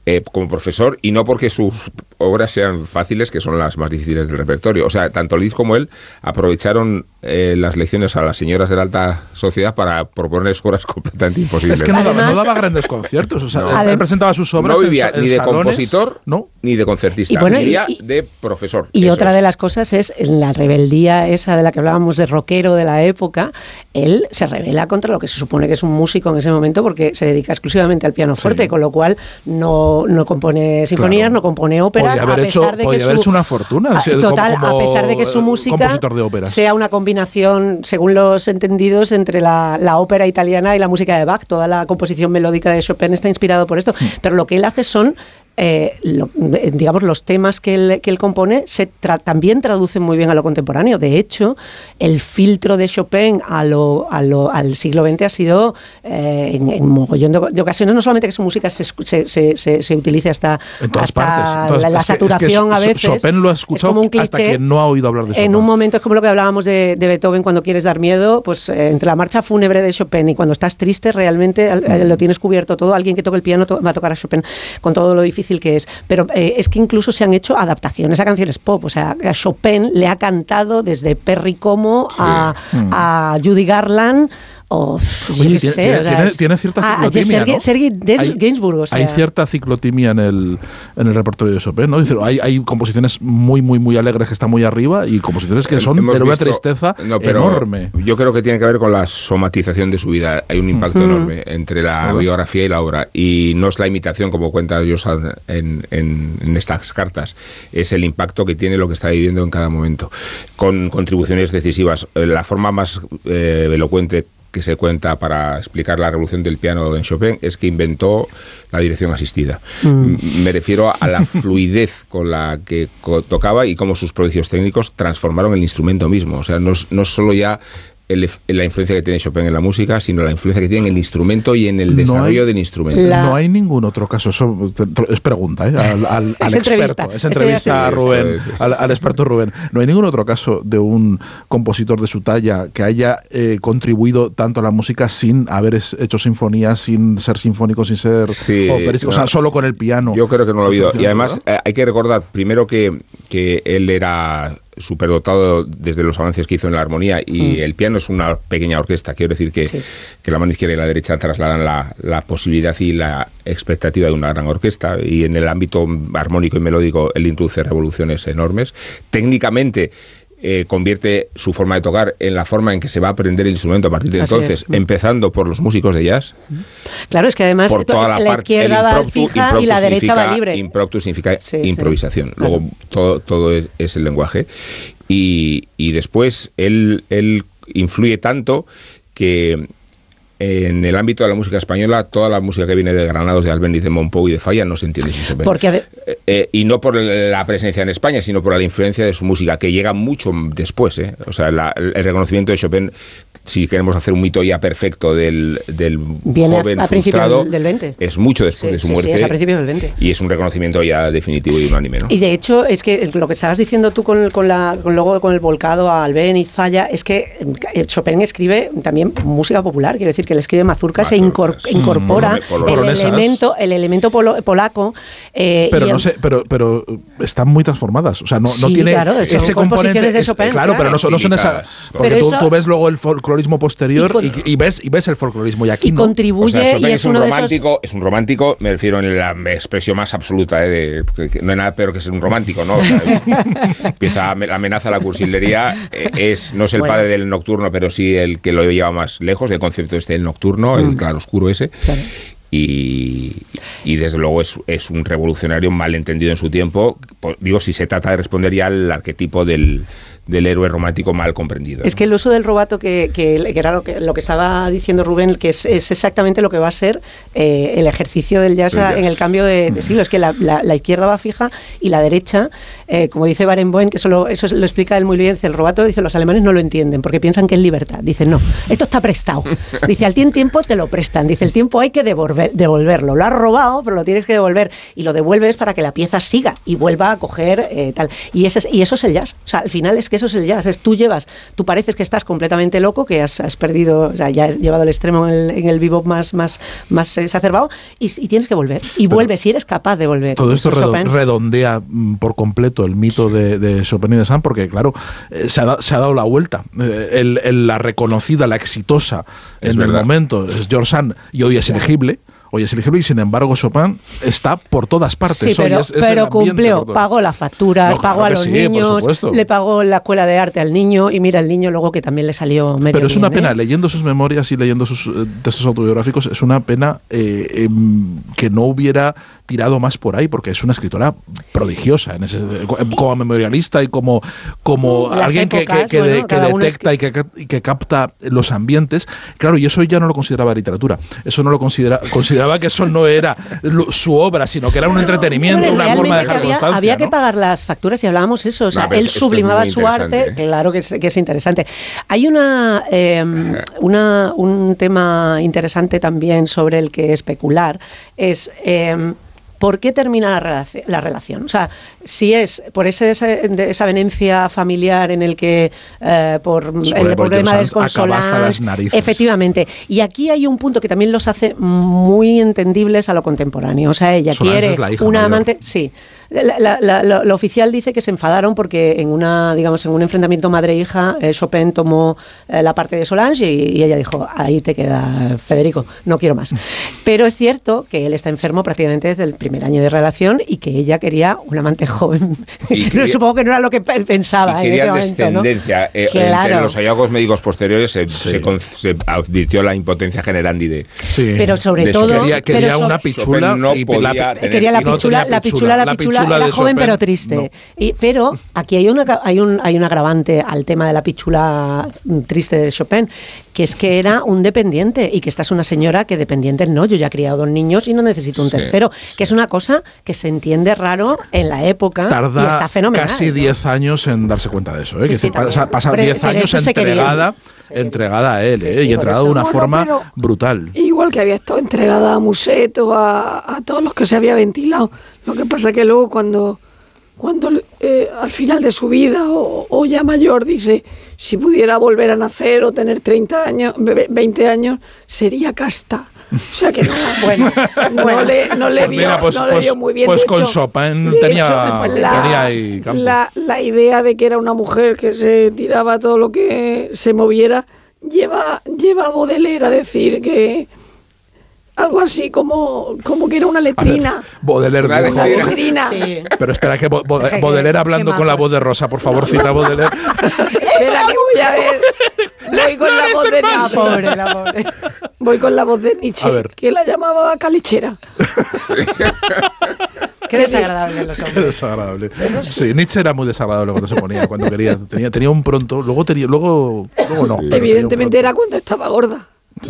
Eh, como profesor y no porque sus obras sean fáciles, que son las más difíciles del repertorio. O sea, tanto Liszt como él aprovecharon eh, las lecciones a las señoras de la alta sociedad para proponerles obras completamente imposibles. Es que no daba, no Además- daba grandes conciertos. O sea, No. él- presentaba sus obras. no vivía en ni de salones, compositor No. ni de concertista, Y bueno, vivía y- de profesor. Y otra es. de las cosas es en la rebeldía esa de la que hablábamos de rockero de la época, él se revela contra lo que se supone que es un músico en ese momento porque se dedica exclusivamente al pianoforte, con lo cual no, no compone sinfonías, Claro. no compone óperas, a pesar hecho- de podía que haber su, hecho una fortuna, sí, como- total, como, a pesar de que su música de sea una combinación, según los entendidos, entre la, la ópera italiana y la música de Bach. Toda la composición melódica de Chopin está inspirado por esto. Pero lo que él hace son eh, lo- eh, digamos, los temas que él, que él compone se tra- también traducen muy bien a lo contemporáneo. De hecho, el filtro de Chopin a lo, a lo- al siglo XX ha sido eh, en, en mogollón de, de ocasiones, no solamente que su música se, se, se- se- se utilice hasta, En todas hasta partes. en todas- la, la es que- es que saturación a veces. Chopin lo ha Es escuchado como un hasta cliché. que no ha oído hablar de Chopin. En un momento es como lo que hablábamos de, de Beethoven cuando quieres dar miedo, pues eh, entre la marcha fúnebre de Chopin y cuando estás triste realmente al- eh, lo tienes cubierto todo. Alguien que toque el piano to- va a tocar a Chopin con todo lo difícil que es. Pero eh, es que incluso se han hecho adaptaciones a canciones pop. O sea, a Chopin le ha cantado desde Perry Como a, a Judy Garland. O, Oye, tiene, sé, tiene- o sea, tiene- es- tiene cierta a- a ciclotimia, ¿no? Hay- Gainsbourg, o hay sea. cierta ciclotimia en el, en el repertorio de Chopin, ¿no? Dice, hay, hay composiciones muy, muy, muy alegres que están muy arriba y composiciones que son Hemos de una visto- tristeza no, pero enorme. Yo creo que tiene que ver con la somatización de su vida. Hay un impacto enorme entre la biografía y la obra. Y no es la imitación, como cuenta Josan en, en- en estas cartas, es el impacto que tiene lo que está viviendo en cada momento, con contribuciones decisivas. Eh, La forma más eh, elocuente que se cuenta para explicar la revolución del piano en Chopin es que inventó la dirección asistida. M- Me refiero a la fluidez con la que tocaba y cómo sus prodigios técnicos transformaron el instrumento mismo. O sea, no, no solo ya el la influencia que tiene Chopin en la música, sino la influencia que tiene en el instrumento y en el No desarrollo hay- del instrumento. La- No hay ningún otro caso, eso es pregunta, ¿eh? al, al- al entrevista. experto, es entrevista a es- Rubén, es- al, al experto Rubén. No hay ningún otro caso de un compositor de su talla que haya eh, contribuido tanto a la música sin haber es- hecho sinfonías, sin ser sinfónico, sin ser Sí, operístico, o sea, no. solo con el piano. Yo creo que no lo ha habido. Y además ¿verdad? eh, hay que recordar primero que, que él era superdotado desde los avances que hizo en la armonía y el piano es una pequeña orquesta. Quiero decir que, Sí. que la mano izquierda y la derecha trasladan la, la posibilidad y la expectativa de una gran orquesta y en el ámbito armónico y melódico él introduce revoluciones enormes. Técnicamente eh, convierte su forma de tocar en la forma en que se va a aprender el instrumento a partir de Así entonces, es. empezando por los músicos de jazz. Claro, es que además por toda la, la parte izquierda va fija y la derecha va libre. Impromptu significa Sí, sí. improvisación. Claro. Luego todo, todo es, es el lenguaje. Y, y después él, él influye tanto que en el ámbito de la música española, toda la música que viene de Granados, de Albéniz, de Monpou y de Falla no se entiende sin Chopin. Porque Eh, eh, y no por la presencia en España, sino por la influencia de su música, que llega mucho después. ¿eh? O sea, la- el reconocimiento de Chopin, si queremos hacer un mito ya perfecto del, del Viene a- joven a frustrado, del- del 20. es mucho después Sí, de su sí, sí, muerte. es a principios del 20. Y es un reconocimiento ya definitivo y unánime. ¿no? Y de hecho, es que lo que estabas diciendo tú con, con la, con luego con el volcado a Albéniz, Falla, es que eh, Chopin escribe también música popular, quiero decir que él escribe e incor- Mazurcas. incorpora Mm, el elemento, el elemento polo- polaco. eh, Pero no el- sé, pero, pero están muy transformadas. O sea, no, no tiene claro, ese componente. de es- Chopin, claro, pero no son, no son esas. Porque Pero tú, eso- tú ves luego el folclorismo posterior Y y, con- y ves, y ves el folclorismo y aquí y no. O contribuye sea, y es, es un uno de esos romántico, es un romántico, me refiero en la expresión más absoluta, ¿eh? de, que- que no hay nada peor que ser un romántico, ¿no? O sea, empieza la amenaza a la cursilería, eh, es, no es el Bueno. padre del nocturno, pero sí el que lo lleva más lejos, el concepto este nocturno, el claroscuro ese. Claro. y, y desde luego es, es un revolucionario mal entendido en su tiempo. Po- Digo, si se trata de responder ya al arquetipo del, del héroe romántico mal comprendido. Es ¿no? que el uso del robato, que, que- que era lo que, lo que estaba diciendo Rubén, que es, es exactamente lo que va a ser eh, el ejercicio del jazz, jazz. en el cambio de, de siglo. Es que la, la- la izquierda va fija y la derecha, eh, como dice Barenboim, que eso, lo, eso lo explica él muy bien, dice el robato, dice los alemanes no lo entienden porque piensan que es libertad. Dicen, no, esto está prestado. Dice, al tiempo te lo prestan. Dice, el tiempo hay que devolver, devolverlo. Lo has robado, pero lo tienes que devolver. Y lo devuelves para que la pieza siga y vuelva a coger eh, tal. Y, ese es, y eso es el jazz. O sea, al final es que eso es el jazz. Es tú llevas, tú pareces que estás completamente loco, que has, has perdido, o sea, ya has llevado al extremo en el, en el bebop más, más, más exacerbado y, y tienes que volver. Y vuelves, si eres capaz de volver. Todo esto Chopin. redondea mm, por completo el mito de, de Chopin y de Sand, porque claro, eh, se, ha, se ha dado la vuelta. Eh, el- el- la reconocida, la exitosa Es en el momento es George Sand y hoy es elegible. Hoy es elegible y sin embargo Chopin está por todas partes. Sí, pero, es- es el pero cumplió, pagó las facturas, No, pagó claro a los sí, niños, le pagó la escuela de arte al niño y mira el niño luego que también le salió medio Pero es una pena, ¿eh? leyendo sus memorias y leyendo sus eh, textos autobiográficos, es una pena eh, em, que no hubiera tirado más por ahí, porque es una escritora prodigiosa en ese, como memorialista y como, como Las alguien que, que- bueno, detecta y que, y que capta los ambientes. Claro, y eso ya no lo consideraba literatura. Eso no lo considera, consideraba que eso no era lo- su obra, sino que era un entretenimiento, una forma de realmente dejar había, constancia. había que ¿no? pagar las facturas y hablábamos eso. O sea, él sublimaba su arte. ¿eh? Claro que es, que es interesante. Hay una, eh, una un tema interesante también sobre el que especular. Es. eh, ¿Por qué termina la, relaci- la relación? O sea, si es por ese, ese- de esa venencia familiar en el que eh, por el problema del efectivamente. Y aquí hay un punto que también los hace muy entendibles a lo contemporáneo. O sea, ella Solange quiere la hija una mayor. amante, sí. La, la- la- la- oficial dice que se enfadaron porque en una, digamos, en un enfrentamiento madre-hija, eh, Chopin tomó eh, la parte de Solange y, y ella dijo, ahí te queda Federico, no quiero más. Pero es cierto que él está enfermo prácticamente desde el primer año de relación y que ella quería un amante joven. Y Pero quería- supongo que no era lo que pensaba y en ese querían momento, ¿no? descendencia. Eh, Claro. Entre los hallazgos médicos posteriores se, Sí. se con- se advirtió la impotencia generandi de. Sí. Pero sobre de todo... Quería, pero quería so- una pichula no y podía la- tener- quería la y no pichula, la pichula, la La pichula, pichula era de joven Chopin, pero triste. no. Y, pero aquí hay una hay un hay un agravante al tema de la pichula mm, triste de Chopin, que es que era un dependiente y que esta es una señora que dependiente no, yo ya he criado dos niños y no necesito un Sí. tercero, que es una cosa que se entiende raro en la época y tarda está fenomenal. casi ¿no? 10 años en darse cuenta de eso. ¿eh? Sí, que sí, se pasa, también. pasa Pero- 10 pero años entregada, entregada a él, Sí, ¿eh? sí, y entregada de una Bueno, forma brutal. Igual que había estado entregada a Museto, a, a todos los que se había ventilado. Lo que pasa que luego cuando, cuando eh, al final de su vida o, o ya mayor dice, si pudiera volver a nacer o tener 30 años, ve- 20 años, sería casta. O sea que no, Bueno, no, le, no le Pues vio, mira, pues- no le pues- vio muy bien. pues De con hecho- Chopin tenía- hecho, tenía ahí campo. la, la idea de que era una mujer que se tiraba todo lo que se moviera lleva, lleva a Baudelaire a decir que algo así como, como que era una letrina. Baudelaire Una letrina. Sí. Pero espera, que Bo- Bo- Qué- qué- Baudelaire qué hablando con la voz de Rosa, por favor, cita Baudelaire. Espera que voy a ver. Voy con la voz de La Nietzsche. pobre, la pobre. Voy con la voz de Nietzsche, A ver. que la llamaba calichera. Qué desagradable los Qué hombres. desagradable. Sí, Nietzsche era muy desagradable cuando se ponía, cuando quería. Tenía, tenía un pronto, luego tenía, luego, luego no. Evidentemente era cuando estaba gorda.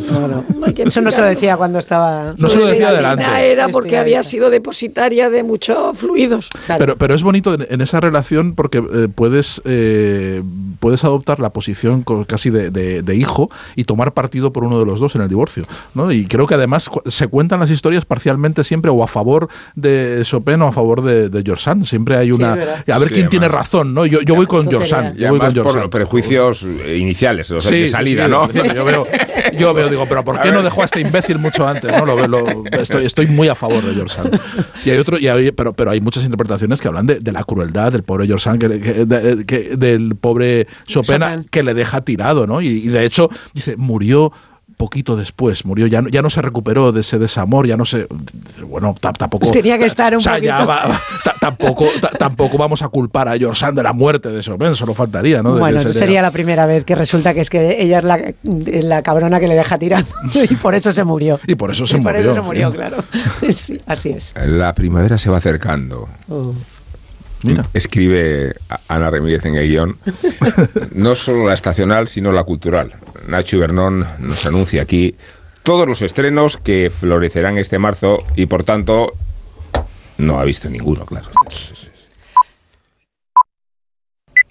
Claro. Eso no se lo decía cuando estaba... No se lo de decía la adelante. harina Era porque había sido depositaria de muchos fluidos. Claro. Pero, pero es bonito en, en esa relación porque eh, puedes, eh, puedes adoptar la posición casi de, de- de hijo y tomar partido por uno de los dos en el divorcio. ¿no? Y creo que además se cuentan las historias parcialmente siempre o a favor de Chopin o a favor de, de George Sand. Siempre hay una... a ver Sí, quién tiene razón. ¿no? Yo, yo voy con George. Sand. Yo voy con George por Sand. los prejuicios eh, iniciales, los Sí, de salida, sí, ¿no? Yo veo, yo veo, digo, pero ¿por qué no dejó a este imbécil mucho antes? ¿no? Lo, veo- lo- estoy, estoy muy a favor de George Sand. Y hay otro, y hay- pero, pero hay muchas interpretaciones que hablan de, de la crueldad del pobre George Sand, que, que- de- que- del pobre Chopin, Chopin. que le deja tirado, ¿no? Y, y de hecho, dice, murió poquito después, murió, ya, no- ya no se recuperó de ese desamor, ya no se... Bueno, ta- tampoco... Tenía que estar un o sea, ya poquito. va- va- ta- tampoco, ta- tampoco vamos a culpar a George Sand de la muerte de ese hombre, solo faltaría, ¿no? De Bueno, no sería la primera vez que resulta que es que ella es la, la cabrona que le deja tirando y por eso se murió. Y por eso se Y por murió. eso se murió, sí. claro. Sí, así es. La primavera se va acercando. Oh. Mira. Escribe a- Ana Remírez en el guion. No solo la estacional, sino la cultural. Nacho Ibernón nos anuncia aquí todos los estrenos que florecerán este marzo y por tanto no ha visto ninguno, claro.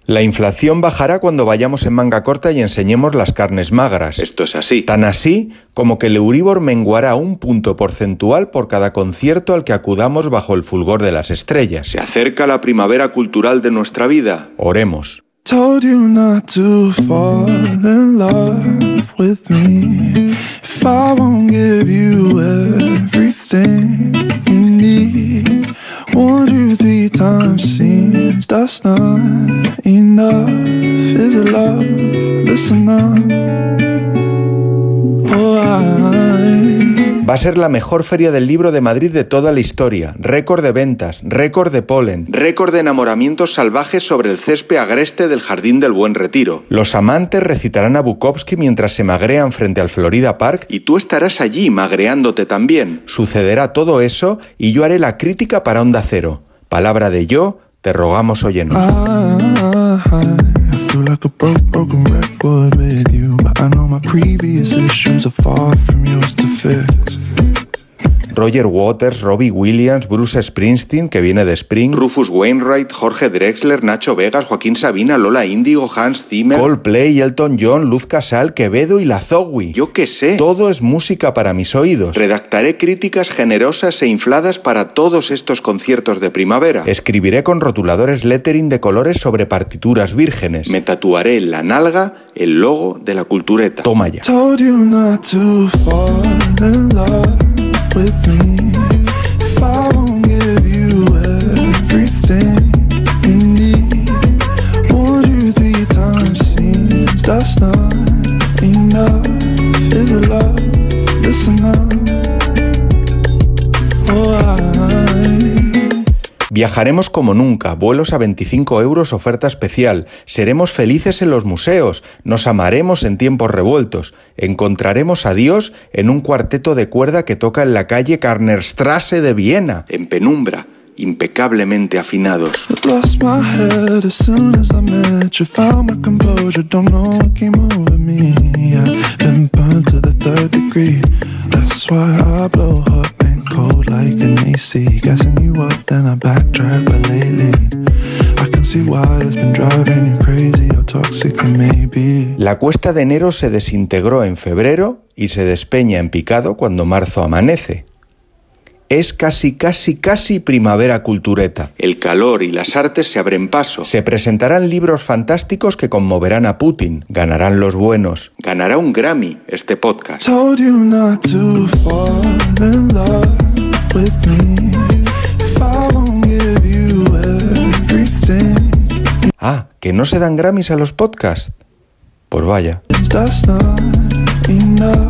La inflación bajará cuando vayamos en manga corta y enseñemos las carnes magras. Esto es así. Tan así como que el Euribor menguará un punto porcentual por cada concierto al que acudamos bajo el fulgor de las estrellas. Se acerca la primavera cultural de nuestra vida. Oremos. Told you not to fall in love with me. If I won't give you everything you need, one, two, three times seems that's not enough. Is it love? Listen up. Oh, I. Va a ser la mejor feria del libro de Madrid de toda la historia. Récord de ventas, récord de polen, récord de enamoramientos salvajes sobre el césped agreste del Jardín del Buen Retiro. Los amantes recitarán a Bukowski mientras se magrean frente al Florida Park y tú estarás allí magreándote también. Sucederá todo eso y yo haré la crítica para Onda Cero. Palabra de yo, te rogamos óyenos. I know my previous issues are far from yours to fix. Roger Waters, Robbie Williams, Bruce Springsteen, que viene de Spring, Rufus Wainwright, Jorge Drexler, Nacho Vegas, Joaquín Sabina, Lola Índigo, Hans Zimmer, Coldplay, Elton John, Luz Casal, Quevedo y La Zowie. Yo qué sé. Todo es música para mis oídos. Redactaré críticas generosas e infladas para todos estos conciertos de primavera. Escribiré con rotuladores lettering de colores sobre partituras vírgenes. Me tatuaré en la nalga el logo de la cultureta. Toma ya. With me. If I won't give you everything you need, one, two, three times seems that's not enough. Is it love? Listen up. Oh, I. Viajaremos como nunca, vuelos a 25 euros, oferta especial. Seremos felices en los museos, nos amaremos en tiempos revueltos. Encontraremos a Dios en un cuarteto de cuerda que toca en la calle Karnerstrasse de Viena, en penumbra, impecablemente afinados. Lost my head as soon as I met you. Found my composure, don't know what came over me. I've been burned to the third degree. That's why I blow hot and cold like an AC. Gassing you up, then I backtrack. But lately, I can see why it's been driving you crazy. How toxic it may be. La cuesta de enero se desintegró en febrero y se despeña en picado cuando marzo amanece. Es casi, casi, casi primavera cultureta. El calor y las artes se abren paso. Se presentarán libros fantásticos que conmoverán a Putin. Ganarán los buenos. Ganará un Grammy este podcast. Told you not to fall in love with me. If I won't give you everything. Ah, que no se dan Grammys a los podcasts. Pues vaya. That's not enough.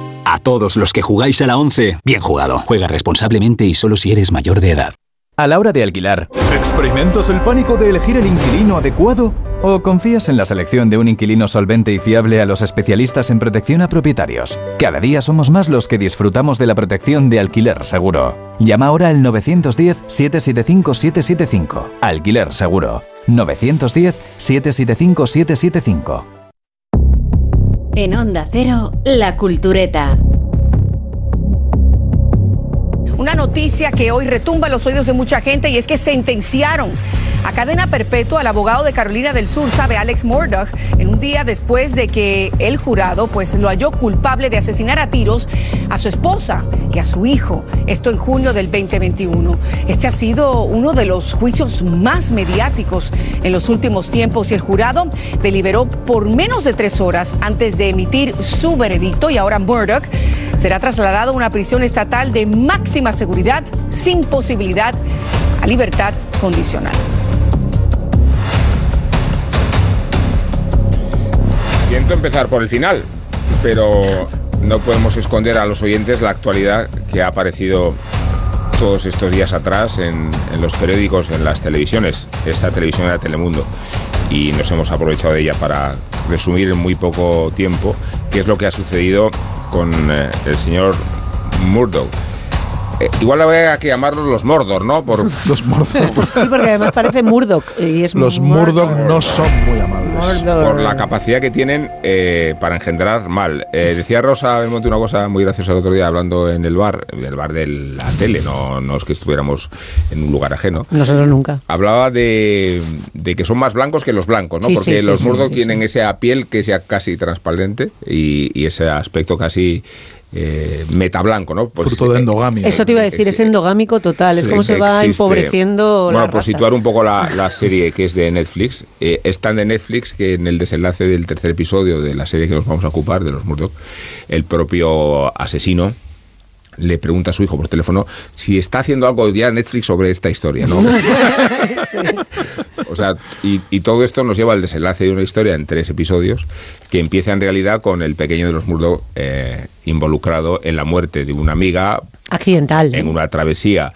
A todos los que jugáis a la 11, bien jugado. Juega responsablemente y solo si eres mayor de edad. A la hora de alquilar, ¿experimentas el pánico de elegir el inquilino adecuado? ¿O confías en la selección de un inquilino solvente y fiable a los especialistas en protección a propietarios? Cada día somos más los que disfrutamos de la protección de alquiler seguro. Llama ahora al 910-775-775. Alquiler seguro. 910-775-775. En Onda Cero, La Cultureta. Una noticia que hoy retumba los oídos de mucha gente y es que sentenciaron A cadena perpetua, el abogado de Carolina del Sur, sabe Alex Murdoch, en un día después de que el jurado pues lo halló culpable de asesinar a tiros a su esposa y a su hijo. Esto en junio del 2021. Este ha sido uno de los juicios más mediáticos en los últimos tiempos y el jurado deliberó por menos de tres horas antes de emitir su veredicto y ahora Murdoch será trasladado a una prisión estatal de máxima seguridad sin posibilidad a libertad condicional. Siento empezar por el final, pero no podemos esconder a los oyentes la actualidad que ha aparecido todos estos días atrás en, los periódicos, en las televisiones. Esta televisión era Telemundo y nos hemos aprovechado de ella para resumir en muy poco tiempo qué es lo que ha sucedido con eh, el señor Murdoch. Eh, igual habría que llamarlos los Mordor, ¿no? Por, los Mordor. Sí, porque además parece Murdoch. Y es Los Murdoch no son muy amables. por la capacidad que tienen eh, para engendrar mal. Eh, decía Rosa Belmonte una cosa muy graciosa el otro día hablando en el bar, el bar de la tele, no, no es que estuviéramos en un lugar ajeno. Nosotros nunca. Hablaba de, de que son más blancos que los blancos, ¿no? Sí, Porque sí, los sí, Murdoch sí, tienen esa piel que sea casi transparente y, y ese aspecto casi eh, metablanco, ¿no? Pues, Fruto de endogamia. Eso te iba a decir, es endogámico total, es como se va existe. empobreciendo la Bueno, por raza. situar un poco la, la serie que es de Netflix, eh, es tan de Netflix que en el desenlace del tercer episodio de la serie que nos vamos a ocupar, de los Murdoch, el propio asesino le pregunta a su hijo por teléfono si está haciendo algo ya Netflix sobre esta historia, ¿no? O sea, y, y todo esto nos lleva al desenlace de una historia en tres episodios que empieza en realidad con el pequeño de los Murdoch eh, involucrado en la muerte de una amiga Accidental. en una travesía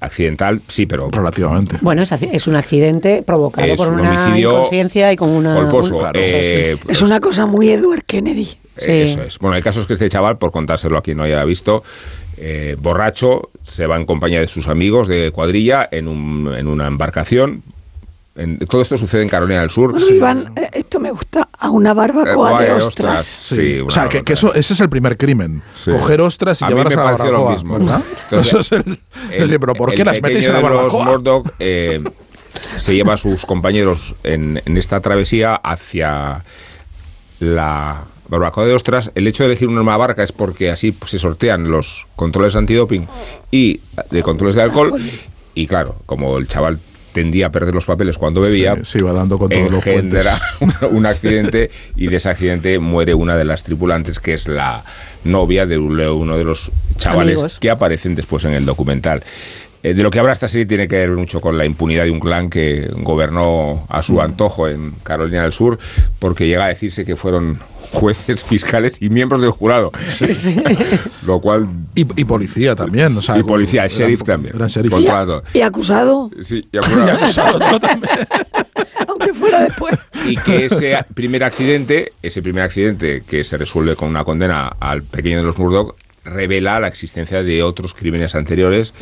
accidental, sí, pero relativamente. Bueno, es, es un accidente provocado Es por un una homicidio inconsciencia y con una... un- eh, Es una cosa muy Edward Kennedy. Eh, Eso es. Bueno, el caso es que este chaval, por contárselo a quien no haya visto, eh, borracho, se va en compañía de sus amigos de cuadrilla en, un- en una embarcación. En- todo esto sucede en Carolina del Sur. Bueno, Iván, eh, esto me gusta, a una barbacoa Eh, de ostras. Sí, o sea, que, que eso, ese es el primer crimen. Coger ostras y A mí llevarlas me a la lo mismo. ¿verdad? Entonces, eso es el, el libro. ¿Por qué el las metéis en la barbacoa? Murdoch, eh, se lleva a sus compañeros en, en esta travesía hacia la barbacoa de ostras. El hecho de elegir una barca es porque así pues, se sortean los controles antidoping y de controles de alcohol. Y claro, como el chaval tendía a perder los papeles cuando bebía, se iba dando con todos los engendra un, un accidente y de ese accidente muere una de las tripulantes que es la novia de uno de los chavales Amigos. que aparecen después en el documental. Eh, de lo que habla esta serie tiene que ver mucho con la impunidad de un clan que gobernó a Mm. su antojo en Carolina del Sur, porque llega a decirse que fueron jueces, fiscales y miembros del jurado. Lo cual... Y, y policía también. O sea, y policía, el eran- sheriff también. eran sheriff. Y acusado, Sí, y acusado. aunque fuera después. y que ese primer accidente, ese primer accidente que se resuelve con una condena al pequeño de los Murdoch, revela la existencia de otros crímenes anteriores.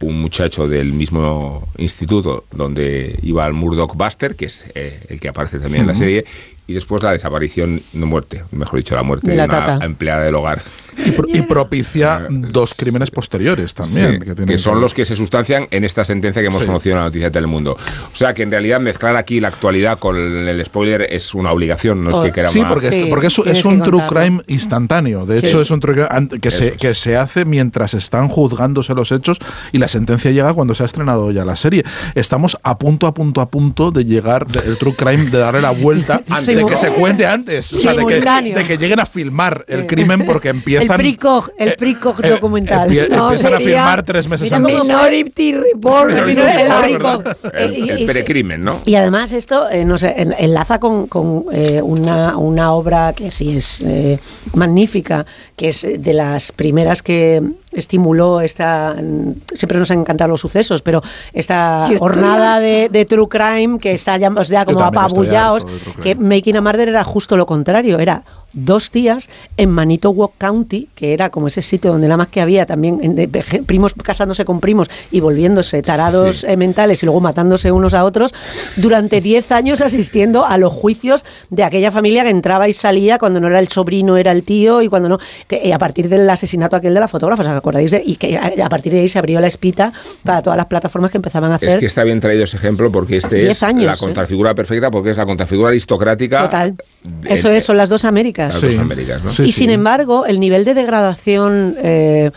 Un muchacho del mismo instituto donde iba el Murdoch Buster, que es eh, el que aparece también en la serie, y después la desaparición, no muerte, mejor dicho, la muerte De de, la una tata. empleada del hogar. Y, pro- y propicia dos crímenes posteriores también. Sí, que, que, tienen son los que se sustancian en esta sentencia que hemos Sí. conocido en la noticia de Telemundo. O sea que en realidad mezclar aquí la actualidad con el spoiler es una obligación, no es que queramos. Sí, porque, es, porque es, es un true crime instantáneo. De Sí. hecho, es un true crime que, se, que se hace mientras están juzgándose los hechos y la sentencia llega cuando se ha estrenado ya la serie. Estamos a punto, a punto, a punto de llegar el true crime, de darle la vuelta, Sí. de que se cuente antes. O sea, de que, de que lleguen a filmar el crimen porque empiezan. El PRICOG, el PRICOG documental. empie- empiezan a filmar tres meses Mira antes. Minority Report. El precrimen, ¿no? Y además esto, eh, no sé, en- enlaza con, con, eh, una, una obra que sí es eh, magnífica, que es eh, de las primeras que estimuló esta... Siempre nos han encantado los sucesos, pero esta jornada de, de True Crime que está ya, o sea, como apabullados, que Making a Murder era justo lo contrario, era dos días en Manitowoc County, que era como ese sitio donde nada más que había también de- primos casándose con primos y volviéndose tarados Sí. eh, mentales y luego matándose unos a otros, durante 10 años asistiendo a los juicios de aquella familia que entraba y salía cuando no era el sobrino, era el tío y cuando no, que, eh, a partir del asesinato aquel de la fotógrafa, ¿os acordáis? De, y que a, a partir de ahí se abrió la espita para todas las plataformas que empezaban a hacer. Es que está bien traído ese ejemplo porque este es años, la ¿eh? contrafigura perfecta porque es la contrafigura aristocrática. Total. Eso es, son las dos Américas. Las dos Américas, ¿no? y sin embargo, el nivel de degradación eh,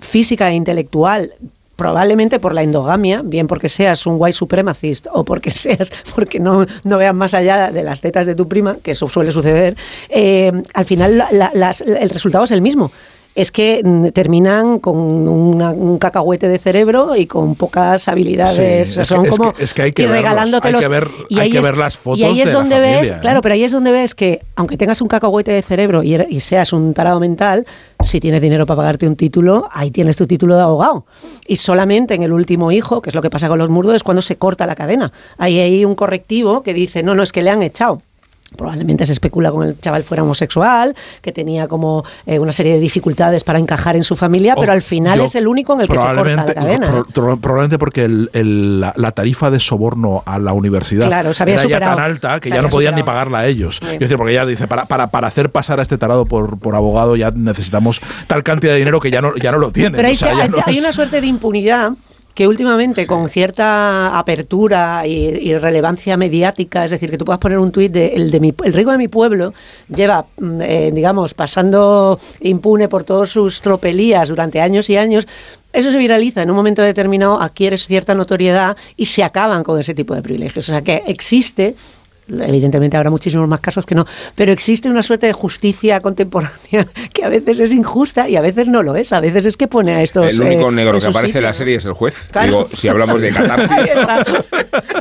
física e intelectual probablemente por la endogamia, bien porque seas un white supremacist o porque seas porque no, no veas más allá de las tetas de tu prima, que eso suele suceder, eh, al final la- la- las- el resultado es el mismo. Es que mm, terminan con una- un cacahuete de cerebro y con pocas habilidades. Sí, es son que- es como que- es que hay que y hay que ver- Y hay que es- ver las fotos y ahí es de la donde familia, ves, ¿eh? claro, pero ahí es donde ves que, aunque tengas un cacahuete de cerebro y, er- y seas un tarado mental, si tienes dinero para pagarte un título, ahí tienes tu título de abogado. Y solamente en el último hijo, que es lo que pasa con los murdos, es cuando se corta la cadena. Ahí hay un correctivo que dice, no, no, es que le han echado. Probablemente se especula con el chaval fuera homosexual, que tenía como eh, una serie de dificultades para encajar en su familia, O pero al final es el único en el que se corta la cadena. pro- pro- probablemente porque el- el- la, la tarifa de soborno a la universidad Claro, se había era ya tan alta que ya no podían ni pagarla a ellos. Es decir, porque ya dice, para, para, para hacer pasar a este tarado por, por abogado ya necesitamos tal cantidad de dinero que ya no, ya no lo tienen. Pero hay, O sea, ya hay- no hay es- una suerte de impunidad que últimamente con cierta apertura y, y relevancia mediática, es decir, que tú puedas poner un tuit de el de mi, el rico de mi pueblo lleva, mm, eh, digamos, pasando impune por todas sus tropelías durante años y años. Eso se viraliza en un momento determinado, adquieres cierta notoriedad y se acaban con ese tipo de privilegios. O sea que existe Evidentemente habrá muchísimos más casos que no, pero existe una suerte de justicia contemporánea que a veces es injusta y a veces no lo es. A veces es que pone a estos. El único eh, negro que aparece en la serie es el juez. Claro. Digo, si hablamos de catarsis.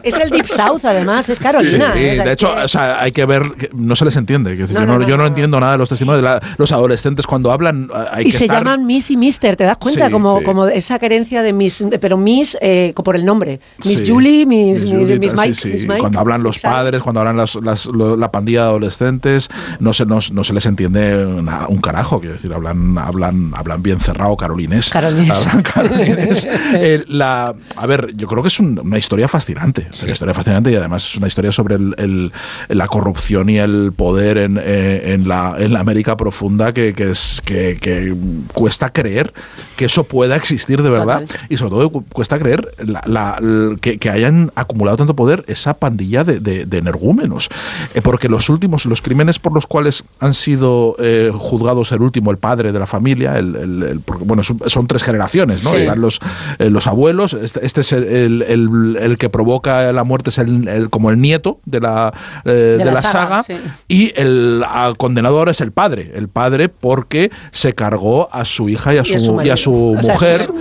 Es el Deep South, además, es Carolina. Sí, ¿eh? De hecho, que- o sea, hay que ver, que no se les entiende. No, yo no, no, no, yo no entiendo nada de los testimonios de la- los adolescentes cuando hablan. eh, Hay y que se estar- llaman Miss y Mister, ¿te das cuenta? Sí, como, sí. como esa querencia de Miss, de- pero Miss eh, por el nombre. Miss Sí. Julie, Miss, Miss Miss, Julie, Miss sí, Mike. sí. Miss Mike. Cuando hablan los Exacto. padres, cuando hablan las- las- lo- la pandilla de adolescentes, no se, no, no se les entiende una- un carajo. Quiero decir, hablan, hablan, hablan bien cerrado carolinés. Carolinés. Carolinés. Eh, la, a ver, yo creo que es un- una historia fascinante. Es una historia fascinante y además es una historia sobre el- el- la corrupción y el poder en, eh, en la, en la América profunda que, que es, que, que cuesta creer que eso pueda existir de verdad. Y sobre todo cu- cuesta creer la- la- que, que hayan acumulado tanto poder esa pandilla de, de- de energúmenos. Eh, porque los últimos, los crímenes por los cuales han sido eh, juzgados el último, el padre de la familia, el, el- el- porque, bueno, son, son tres generaciones, ¿no? Sí. Están los, eh, los abuelos, este, este es el, el- el- el que provoca la muerte, es el, el- como el nieto de la, eh, de la, saga, sí. y el ah, condenado ahora es el padre, el padre porque se cargó a su hija y a su, Y a su y a su marido. O sea, mujer,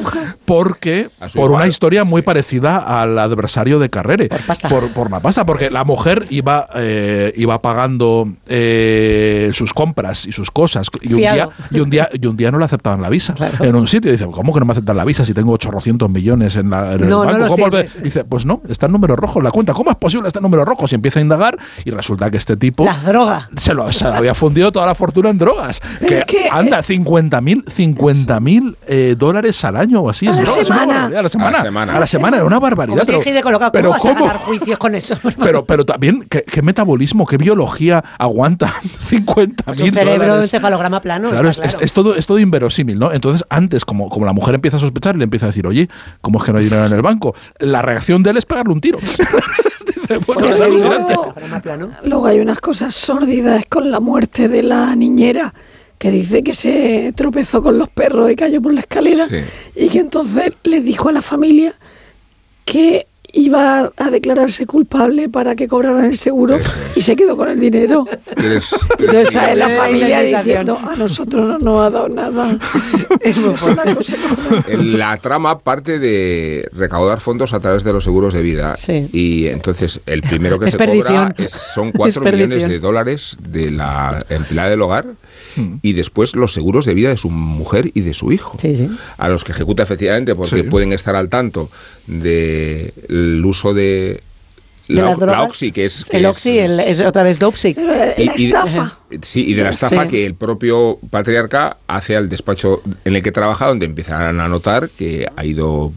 porque por una historia muy parecida al adversario de Carrere, por, por la pasta, porque la mujer iba, eh, iba pagando eh, sus compras y sus cosas y un, día, y, un día, y un día no le aceptaban la visa en un sitio. Dice, ¿cómo que no me aceptan la visa si tengo 800 millones en, la, en el No, banco? los ¿Cómo tienes. el- Dice, pues no, está en números rojos la cuenta. ¿Cómo es posible está en números rojos? Y empieza a indagar y resulta que este tipo Las drogas. se lo se había fundido toda la fortuna en drogas. Que, es que, anda, 50 mil 50 mil eh, dólares al año o así. A es la semana. barbaridad, a la semana. A la semana. A la semana, era una barbaridad. Como pero- de ¿cómo vas a ¿cómo? ganar juicios con eso? Pero, pero también, ¿qué, qué metabolismo, qué biología aguanta 50 Pues mil un cerebro dólares? encefalograma plano. Claro, es, es- es todo, es todo inverosímil, ¿no? Entonces, antes, como, como la mujer empieza a sospechar, le empieza a decir, oye, ¿cómo es que no hay dinero en el banco? La reacción de él es pegarle un tiro. Dice, bueno, Porque es luego-. Luego hay unas cosas sórdidas con la muerte de la niñera que dice que se tropezó con los perros y cayó por la escalera Sí. y que entonces le dijo a la familia que iba a declararse culpable para que cobraran el seguro y se quedó con el dinero. ¿Quieres- Entonces sale la familia diciendo a nosotros no nos ha dado nada. Es una cosa La trama parte de recaudar fondos a través de los seguros de vida. Y entonces el primero que se cobra es- son 4 Desperdición. millones de dólares de la empleada del hogar Hmm. y después los seguros de vida de su mujer y de su hijo. A los que ejecuta efectivamente porque Sí. pueden estar al tanto del uso de de la, la. Oxy, que es... que el es- Oxy, el- es otra vez Dopsic. Y- y de- Sí, y de la estafa Sí. que el propio patriarca hace al despacho en el que trabaja, donde empiezan a notar que ha ido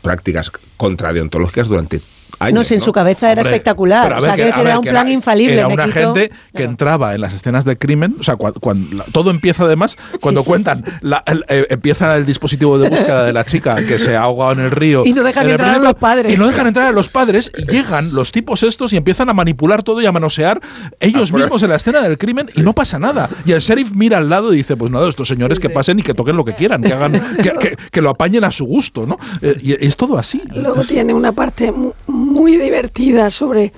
prácticas contradeontológicas durante años. no, si en su cabeza era Hombre, espectacular. o sea, que- que, ver, era un que plan infalible. Era una gente que entraba en las escenas de crimen, o sea, cua- cuando, la- todo empieza además cuando sí, cuentan, la- el- eh, empieza el dispositivo de búsqueda de la chica que se ha ahogado en el río. Y no dejan en entrar a los padres. Y no dejan entrar a los padres y llegan los tipos estos y empiezan a manipular todo y a manosear ellos Ah, por- mismos en la escena del crimen y no pasa nada. Y el sheriff mira al lado y dice, pues nada, estos señores que pasen y que toquen lo que quieran, que hagan, que, que- que lo apañen a su gusto, ¿no? Eh, y es todo así. Luego tiene una parte mu- muy divertida sobre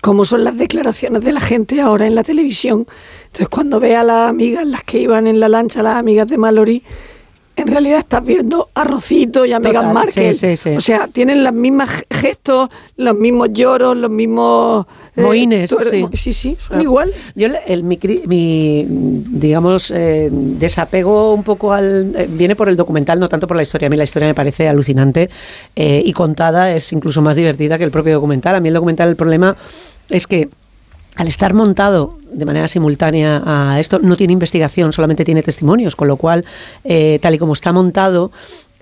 cómo son las declaraciones de la gente ahora en la televisión. Entonces, cuando ve a las amigas, las que iban en la lancha, las amigas de Mallory, en realidad estás viendo a Rocito y a Total, Meghan Markle. sí, sí, sí. O sea, tienen los mismos gestos, los mismos lloros, los mismos... eh, Moines, todo- sí. Sí, sí, son Ah. igual. Yo, el- mi, digamos, eh, desapego un poco al... eh, viene por el documental, no tanto por la historia. A mí la historia me parece alucinante y contada es incluso más divertida que el propio documental. A mí el documental, el problema es que al estar montado de manera simultánea a esto, no tiene investigación, solamente tiene testimonios, con lo cual, eh, tal y como está montado,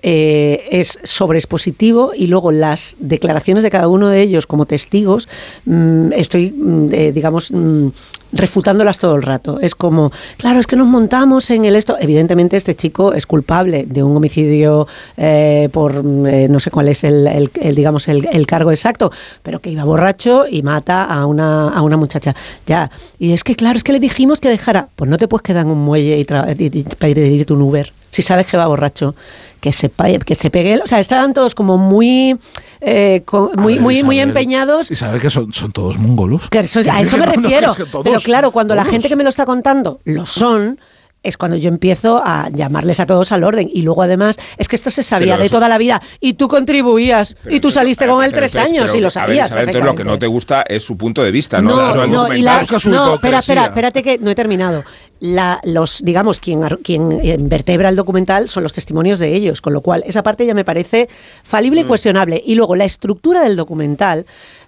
eh, es sobreexpositivo y luego las declaraciones de cada uno de ellos como testigos, mm, estoy, mm, eh, digamos, mm, refutándolas todo el rato. Es como, claro, es que nos montamos en el esto. Evidentemente este chico es culpable de un homicidio eh, por, eh, no sé cuál es el, digamos, el, cargo exacto, pero que iba borracho y mata a una, a una muchacha. Ya. Y es que, claro, es que le dijimos que dejara, pues no te puedes quedar en un muelle y, y- y pedirte un Uber. Si sabes que va borracho, que se, que se pegue. O sea, estaban todos como muy, eh, co- muy, ver, muy, muy empeñados. Y saber que son, son todos mongolos. Que eso- a eso me no, no, refiero. es que todos, Pero claro, cuando la gente que me lo está contando lo son, es cuando yo empiezo a llamarles a todos al orden. Y luego además, es que esto se sabía de toda la vida. Y tú contribuías. y tú saliste con él tres entonces- años pero, y lo a ver, sabías. Entonces lo que no te gusta es su punto de vista, no, No, no, el no, y la- documental. no, espera, espera, espérate que no he terminado. La, los, digamos, quien, quien vertebra el documental son los testimonios de ellos, con lo cual esa parte ya me parece falible Mm. y cuestionable. Y luego la estructura del documental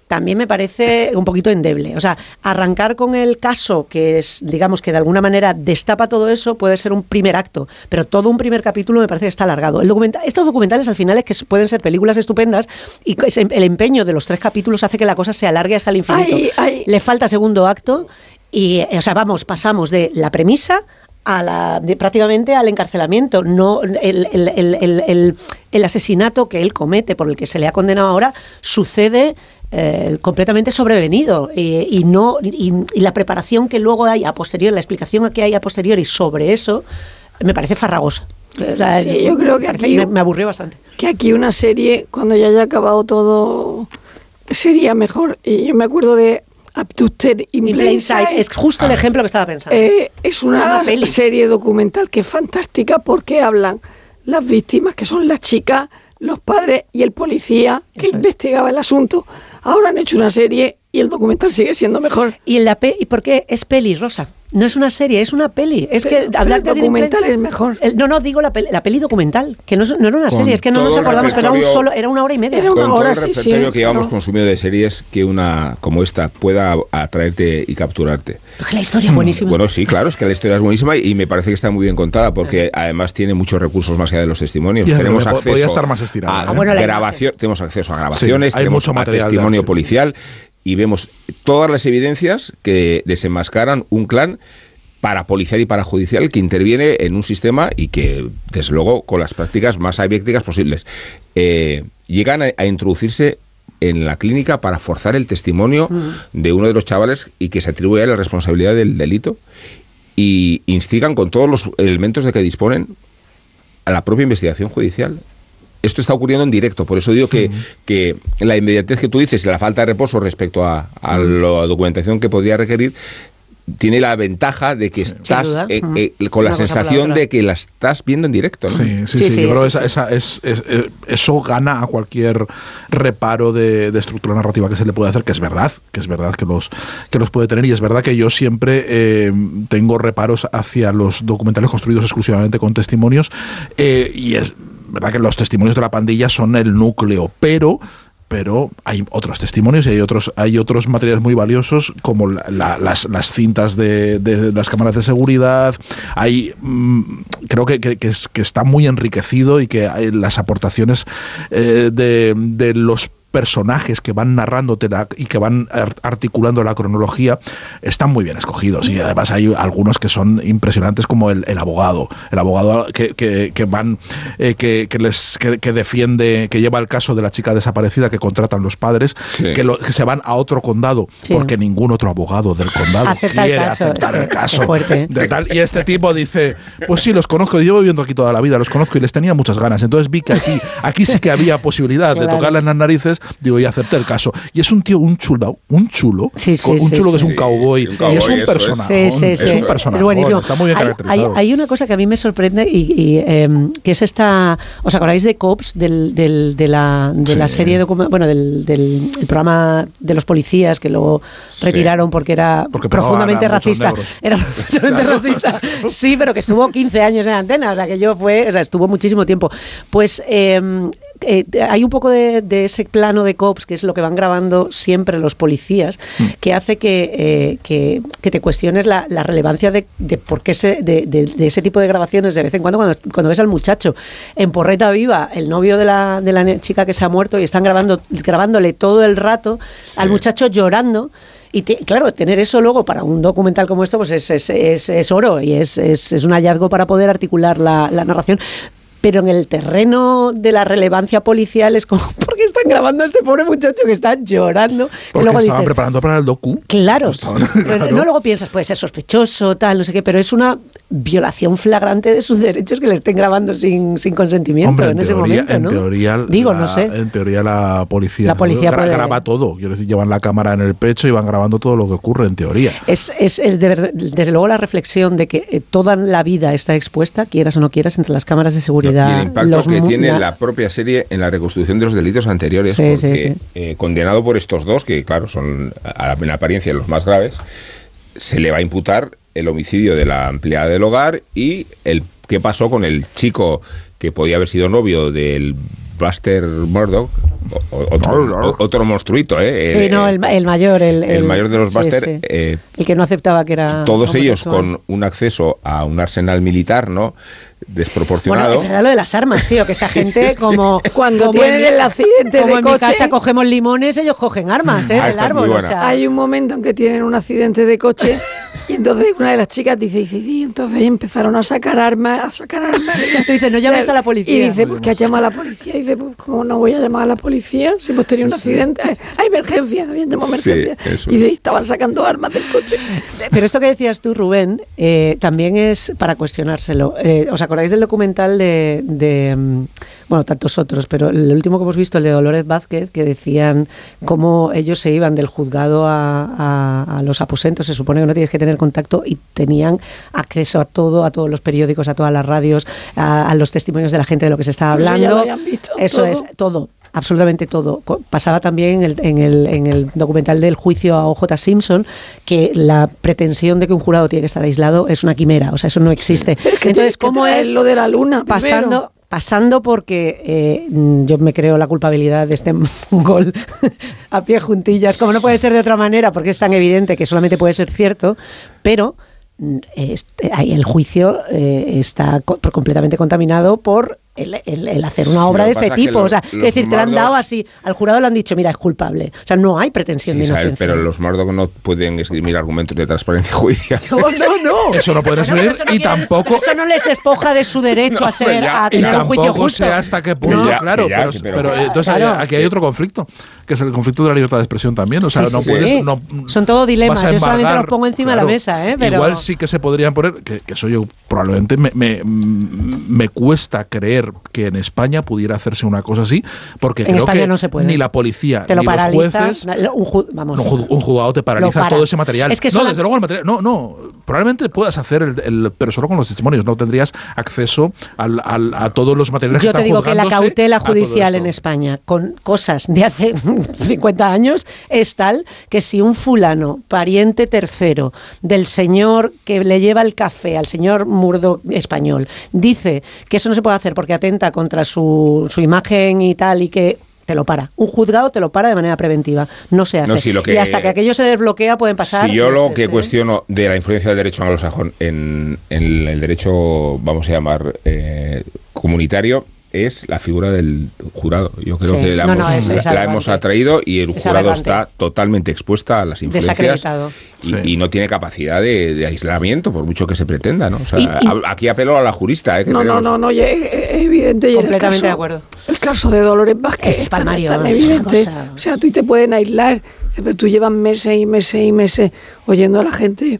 también me parece un poquito endeble. O sea, arrancar con el caso que es, digamos, que de alguna manera destapa todo eso puede ser un primer acto, pero todo un primer capítulo me parece que está alargado. El documenta- estos documentales al final es que pueden ser películas estupendas y ese- el empeño de los tres capítulos hace que la cosa se alargue hasta el infinito. Ay, ay. Le falta segundo acto y, eh, o sea, vamos, pasamos de la premisa a la, de, prácticamente al encarcelamiento. No, el- el- el- el asesinato que él comete, por el que se le ha condenado ahora, sucede eh, completamente sobrevenido y, y no y, y la preparación que luego hay a posteriori, la explicación que hay a posteriori sobre eso, me parece farragosa. O sea, Sí, yo creo que aquí- me, me aburrió bastante. que aquí una serie, cuando ya haya acabado todo, sería mejor. Y yo me acuerdo de Abducted in, In Plain Sight, es justo el ejemplo que estaba pensando. Eh, es una, Es una serie documental que es fantástica porque hablan las víctimas, que son las chicas, los padres y el policía que investigaba el asunto. Ahora han hecho una serie y el documental sigue siendo mejor. ¿Y, en la ¿Y por qué es peli, Rosa? No es una serie, es una peli. Es Pero- que pero hablar de documental es mejor. El- no, no, digo la peli, la peli documental, que no, es- no era una Con serie, es que no nos todo acordamos, pero era un solo, era una hora y media. Era Con una todo hora, el sí, que llevamos claro. consumido de series, que una como esta pueda atraerte y capturarte. Pero que la historia es buenísima. Bueno, sí, claro, es que la historia es buenísima y me parece que está muy bien contada porque además tiene muchos recursos más allá de los testimonios. Ya, tenemos acceso podía estar más estirada, a ¿eh? Ah, bueno, la grabación, tenemos acceso a grabaciones, Sí, hay tenemos mucho a material testimonio policial y vemos todas las evidencias que desenmascaran un clan para policial y para judicial que interviene en un sistema y que, desde luego, con las prácticas más abiécticas posibles, eh, llegan a, a introducirse en la clínica para forzar el testimonio de uno de los chavales y que se atribuye a la responsabilidad del delito y instigan con todos los elementos de que disponen a la propia investigación judicial. Esto está ocurriendo en directo, por eso digo que, que la inmediatez que tú dices y la falta de reposo respecto a, a la documentación que podría requerir tiene la ventaja de que estás eh, eh, con la sensación de que la estás viendo en directo. ¿no? Sí, sí, Sí, sí, sí, yo creo que eso esa, esa es, es- eh, eso gana a cualquier reparo de, de estructura narrativa que se le puede hacer, que es verdad, que es verdad que los, que los puede tener y es verdad que yo siempre eh, tengo reparos hacia los documentales construidos exclusivamente con testimonios eh, y es verdad que los testimonios de la pandilla son el núcleo, pero pero hay otros testimonios y hay otros, hay otros materiales muy valiosos como la- la- las, las cintas de, las cámaras de seguridad. Hay, mm, creo que, que- es- que está muy enriquecido y que hay las aportaciones eh, de, de los personajes que van narrándote la- y que van ar- articulando la cronología están muy bien escogidos y además hay algunos que son impresionantes como el, el abogado el abogado que, que- que van eh, que, que les que, defiende que lleva el caso de la chica desaparecida que contratan los padres que, lo- que se van a otro condado Sí. porque ningún otro abogado del condado Acepta el quiere caso, aceptar es el caso qué fuerte. de tal y este tipo dice pues sí los conozco llevo viviendo aquí toda la vida los conozco y les tenía muchas ganas entonces vi que aquí aquí sí que había posibilidad de Claro. tocarles las narices digo y acepté el caso y es un tío un chulo un chulo Sí, sí, con- un sí, chulo que es un cowboy, un cowboy, y es un es. personaje Sí, sí, sí. es un personaje Es buenísimo. está muy bien hay, caracterizado hay- hay una cosa que a mí me sorprende y, y, em, que es esta. ¿Os acordáis de Cops, del, del- de, la, de la serie docu- bueno, del, del el programa de los policías que luego Sí. retiraron porque era Porque profundamente racista? Era profundamente racista. Sí, pero que estuvo 15 años en antena, o sea que yo fue, o sea, estuvo muchísimo tiempo. Pues em, eh, hay un poco de, de ese plano de cops, que es lo que van grabando siempre los policías, Hmm. que hace que, eh, que, que te cuestiones la, la relevancia de, de por qué se, de, de- ese tipo de grabaciones de vez en cuando, cuando, cuando ves al muchacho en Porreta Viva, el novio de la, de la chica que se ha muerto, y están grabando, grabándole todo el rato al muchacho llorando. Y te- claro, tener eso luego para un documental como esto, pues es, es, es- es oro y es, es- es un hallazgo para poder articular la, la narración. Pero en el terreno de la relevancia policial es como, ¿por qué están grabando a este pobre muchacho que está llorando? Que porque luego estaban dices, preparando para el docu Claro, Estaban- claro. no luego piensas, puede ser sospechoso, tal, no sé qué, pero es una violación flagrante de sus derechos que le estén grabando sin, sin consentimiento Hombre, en, en ese teoría, momento, en ¿no? teoría, Digo, la, no sé. En teoría la policía, La policía puede- graba todo. Quiero decir, llevan la cámara en el pecho y van grabando todo lo que ocurre en teoría. Es, es el de ver- desde luego la reflexión de que eh, toda la vida está expuesta, quieras o no quieras, entre las cámaras de seguridad. Y el impacto los que tiene la- la propia serie en la reconstrucción de los delitos anteriores, Sí, sí, porque sí. eh, condenado por estos dos, que claro, son a la- en apariencia los más graves, se le va a imputar el homicidio de la empleada del hogar y el qué pasó con el chico que podía haber sido novio del Buster Murdoch, otro, otro monstruito, ¿eh? Sí, no, el, ma- el mayor. El, el mayor de los sí, Buster, sí. eh, el que no aceptaba que era. todos ellos con un acceso a un arsenal militar, ¿no? Bueno, Desproporcionado. es verdad lo de las armas, tío, que esta gente como... Cuando como tienen en- el accidente como de en mi coche- casa cogemos limones, ellos cogen armas, ¿eh? Ah, del árbol, o sea... Hay un momento en que tienen un accidente de coche y entonces una de las chicas dice, dice, y entonces empezaron a sacar armas, a sacar armas. Tú dices, no llames a la policía. Y dice, pues que ha llamado a la policía. Y dice, pues ¿cómo no voy a llamar a la policía si hemos tenido un accidente? Hay emergencia, habían llamado Sí, emergencia. y de- estaban sacando armas del coche. Pero esto que decías tú, Rubén, eh, también es para cuestionárselo. Eh, ¿Os acordáis del documental de, de, mm, bueno, tantos otros, pero el último que hemos visto, el de Dolores Vázquez, que decían cómo ellos se iban del juzgado a, a- a los aposentos, se supone que no tienes que tener contacto y tenían acceso a todo, a todos los periódicos, a todas las radios, a, a los testimonios de la gente de lo que se estaba Pues eso ya hablando. lo habían visto, Eso todo. es, todo. Absolutamente todo. Pasaba también en el, en, el, en el documental del juicio a OJ Simpson que la pretensión de que un jurado tiene que estar aislado es una quimera, o sea, eso no existe. Pero Entonces, que ¿cómo es lo de la luna pasando primero? pasando porque eh, mm, yo me creo la culpabilidad de este gol a pie juntillas, como no puede ser de otra manera, porque es tan evidente que solamente puede ser cierto, pero mm, este, ahí el juicio eh, está co- completamente contaminado por el, el- el hacer una Sí, obra de que este es que tipo. o sea, los decir, te lo han dado así, al jurado le han dicho, mira, es culpable. O sea, no hay pretensión Sí, de inocencia. pero los Murdoch no pueden escribir argumentos de transparencia judicial. No, no, no. Eso no pueden Bueno, escribir eso no y quiere- tampoco Eso no les despoja de su derecho No, a ser, ya. a y tener un juicio justo. sé hasta qué punto, Que ya, claro, que ya, pero, que pero- pero, entonces Claro. aquí hay otro conflicto, que es el conflicto de la libertad de expresión también, o sea, Sí, no sí, puedes sí. no Son todo dilemas, yo solamente los pongo encima de la mesa, ¿eh? Pero- Igual sí que se podrían poner, que, que eso yo probablemente me, me, me cuesta creer que en España pudiera hacerse una cosa así, porque En creo España que no se puede. ni la policía Te lo ni los paraliza, jueces na- un ju- vamos. no, un ju- un juzgado te paraliza para. todo ese material. Es que no, desde luego el material. No, no. Probablemente puedas hacer el, el- pero solo con los testimonios. No tendrías acceso al- al- a todos los materiales Yo que te están digo que la cautela judicial en España con cosas de hace 50 años es tal que si un fulano, pariente tercero del señor que le lleva el café al señor Murdo español, dice que eso no se puede hacer porque atenta contra su, su imagen y tal y que te lo para. Un juzgado te lo para de manera preventiva. No se hace. No, lo que- y hasta que aquello se desbloquea pueden pasar. Si yo lo meses, que cuestiono de la influencia del derecho anglosajón en, en el derecho, vamos a llamar, eh, comunitario, es la figura del jurado. Yo creo Sí. que la, No, hemos, no, es- la- es la aberrante. hemos atraído y el Es jurado está totalmente expuesta a las influencias y, y no tiene capacidad de, de aislamiento, por mucho que se pretenda. ¿no? O sea, Y- y- hab- aquí apelo a la jurista. ¿eh? que No, no, tenemos- no, no, es, evidente. Y Completamente caso- de acuerdo. El caso de Dolores Vázquez Es tan, palmario, tan evidente. cosa- O sea, tú te pueden aislar, pero tú llevas meses y meses y meses oyendo a la gente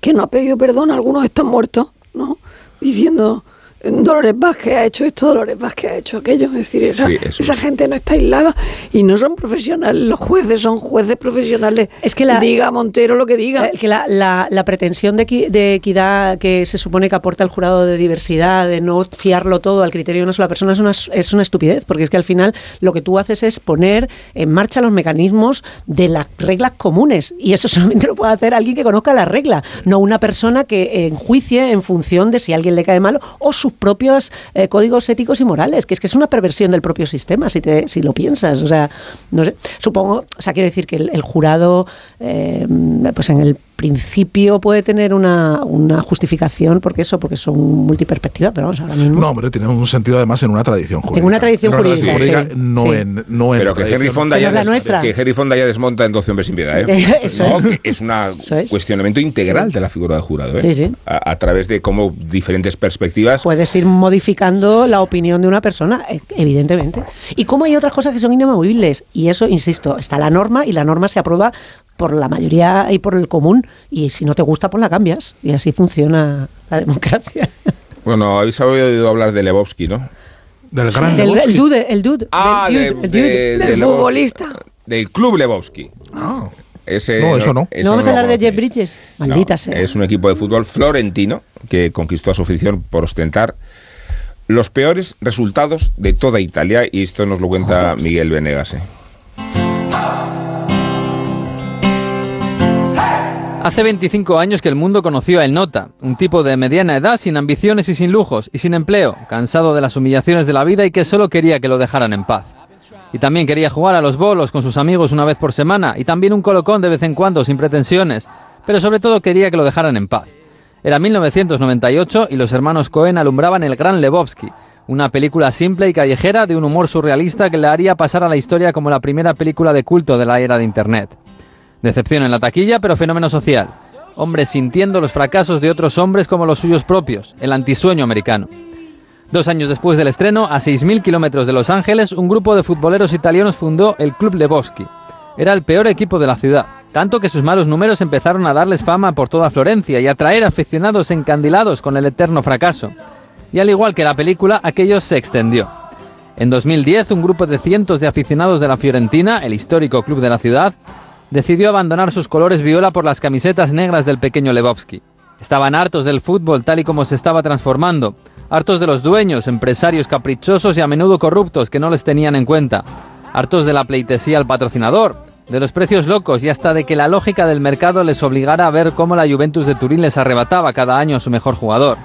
que no ha pedido perdón, algunos están muertos, ¿no? Diciendo, Dolores Vázquez ha hecho esto, Dolores Vázquez ha hecho aquello. Es decir, esa, Sí, eso esa es. gente no está aislada y no son profesionales. Los jueces son jueces profesionales. Es que la- diga Montero lo que diga. Eh, que la, la- la pretensión de, equi- de equidad que se supone que aporta el jurado de diversidad, de no fiarlo todo al criterio de una sola persona, es una, es una estupidez, porque es que al final lo que tú haces es poner en marcha los mecanismos de las reglas comunes, y eso solamente lo puede hacer alguien que conozca las reglas, no una persona que enjuicie en función de si a alguien le cae mal o propios eh, códigos éticos y morales, que es que es una perversión del propio sistema, si, te, si lo piensas. O sea, no sé, supongo, o sea, quiero decir que el, el jurado, eh, pues en el principio puede tener una, una justificación, porque eso, porque son multiperspectivas, pero vamos, ahora mismo. No, hombre, tiene un sentido además en una tradición jurídica. En una tradición En jurídica, jurídica, sí. no, Sí. En, no en Pero que Henry, Fonda ya des- que Henry Fonda ya desmonta en 12 hombres sin piedad. ¿eh? Eso No, es. que es un es. cuestionamiento integral de la figura del jurado. ¿eh? Sí, sí. A, a través de cómo diferentes perspectivas. Puedes ir modificando la opinión de una persona, e- evidentemente. Y como hay otras cosas que son inamovibles. Y eso, insisto, está la norma y la norma se aprueba por la mayoría y por el común. Y si no te gusta, pues la cambias. Y así funciona la democracia. Bueno, habéis oído hablar de Lebowski, ¿no? Del gran El, Lebowski. el dude, el dude. Ah, el de- dude, el de- dude. de Del Lebowski. futbolista. Del Club Lebowski. Ah. Ese No, eso no. ese ¿No vamos a hablar de Jeff. Bridges? Maldita No, sea. Es un equipo de fútbol florentino que conquistó a su afición por ostentar los peores resultados de toda Italia y esto nos lo cuenta Miguel Venegas. ¿eh? Hace 25 años que el mundo conoció a El Nota, un tipo de mediana edad sin ambiciones y sin lujos y sin empleo, cansado de las humillaciones de la vida y que solo quería que lo dejaran en paz. Y también quería jugar a los bolos con sus amigos una vez por semana y también un colocón de vez en cuando sin pretensiones, pero sobre todo quería que lo dejaran en paz. Era 1998 y los hermanos Cohen alumbraban El Gran Lebowski, una película simple y callejera de un humor surrealista que le haría pasar a la historia como la primera película de culto de la era de Internet. Decepción en la taquilla, pero fenómeno social. Hombres sintiendo los fracasos de otros hombres como los suyos propios, el antisueño americano. Dos años después del estreno, a 6.000 kilómetros de Los Ángeles, un grupo de futboleros italianos fundó el Club Lebowski. Era el peor equipo de la ciudad, tanto que sus malos números empezaron a darles fama por toda Florencia y a atraer aficionados encandilados con el eterno fracaso. Y al igual que la película, aquello se extendió. En 2010, un grupo de cientos de aficionados de la Fiorentina, el histórico club de la ciudad, decidió abandonar sus colores viola por las camisetas negras del pequeño Lebowski. Estaban hartos del fútbol tal y como se estaba transformando, hartos de los dueños, empresarios caprichosos y a menudo corruptos que no les tenían en cuenta, hartos de la pleitesía al patrocinador, de los precios locos y hasta de que la lógica del mercado les obligara a ver cómo la Juventus de Turín les arrebataba cada año a su mejor jugador.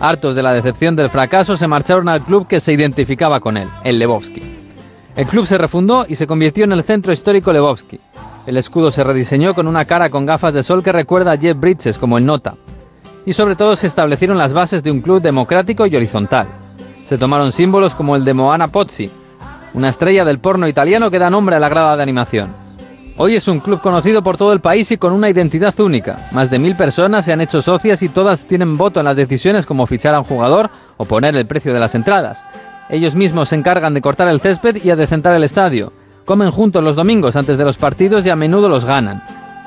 Hartos de la decepción del fracaso, se marcharon al club que se identificaba con él, el Lebowski. El club se refundó y se convirtió en el centro histórico Lebowski. El escudo se rediseñó con una cara con gafas de sol que recuerda a Jeff Bridges como el Nota. Y sobre todo se establecieron las bases de un club democrático y horizontal. Se tomaron símbolos como el de Moana Pozzi, una estrella del porno italiano que da nombre a la grada de animación. Hoy es un club conocido por todo el país y con una identidad única. Más de mil personas se han hecho socias y todas tienen voto en las decisiones como fichar a un jugador o poner el precio de las entradas. Ellos mismos se encargan de cortar el césped y adecentar el estadio. Comen juntos los domingos antes de los partidos y a menudo los ganan.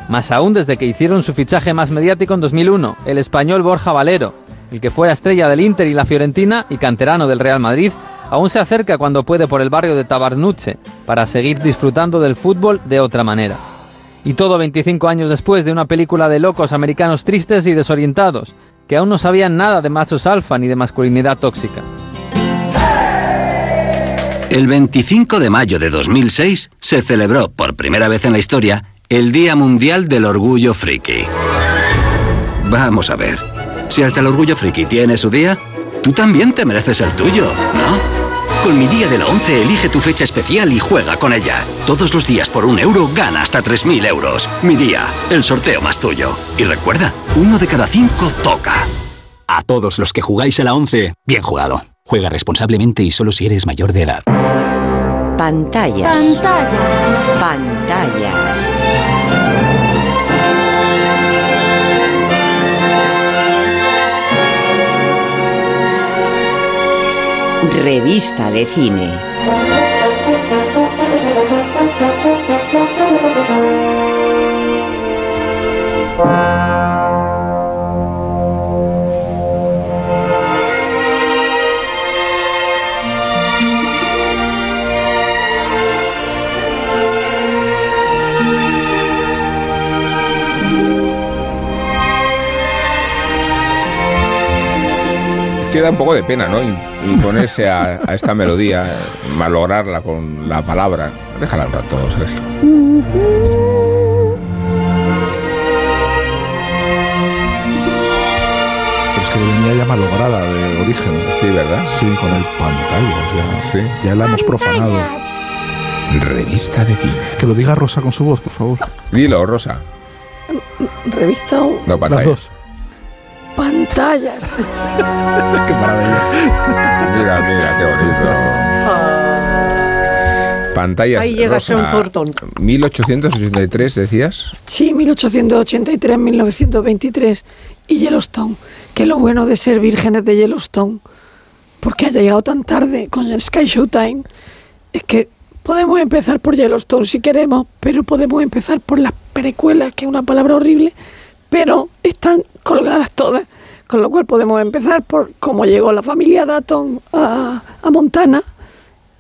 Más aún desde que hicieron su fichaje más mediático en 2001, el español Borja Valero, el que fuera estrella del Inter y la Fiorentina y canterano del Real Madrid, aún se acerca cuando puede por el barrio de Tabarnuche para seguir disfrutando del fútbol de otra manera. Y todo 25 años después de una película de locos americanos tristes y desorientados, que aún no sabían nada de machos alfa ni de masculinidad tóxica. El 25 de mayo de 2006 se celebró por primera vez en la historia el Día Mundial del Orgullo Friki. Vamos a ver, si hasta el Orgullo Friki tiene su día, tú también te mereces el tuyo, ¿no? Con mi día de la 11 elige tu fecha especial y juega con ella. Todos los días por un euro gana hasta 3.000 euros. Mi día, el sorteo más tuyo. Y recuerda, uno de cada cinco toca. A todos los que jugáis a la 11, bien jugado. Juega responsablemente y solo si eres mayor de edad. Pantalla. Pantalla. Pantalla. Revista de cine. Queda un poco de pena, ¿no? Y, y ponerse a, a esta melodía, eh, malograrla con la palabra. Déjala un rato, Sergio. Pero es que venía ya malograda de origen. Sí, ¿verdad? Sí, con el pantallas ya. Ya la hemos profanado. Revista de cine. Que lo diga Rosa con su voz, por favor. Dilo, Rosa. Revista o No, pantalla. Las dos. Pantallas. Qué maravilla. Mira, mira, qué bonito. Pantallas. Ahí llega Sean Thornton. 1883, decías. Sí, 1883, 1923 y Yellowstone. Que lo bueno de ser vírgenes de Yellowstone, porque haya llegado tan tarde con el Sky Showtime, es que podemos empezar por Yellowstone si queremos, pero podemos empezar por las precuelas, que es una palabra horrible, pero están colgadas todas. Con lo cual podemos empezar por cómo llegó la familia Datton a, a Montana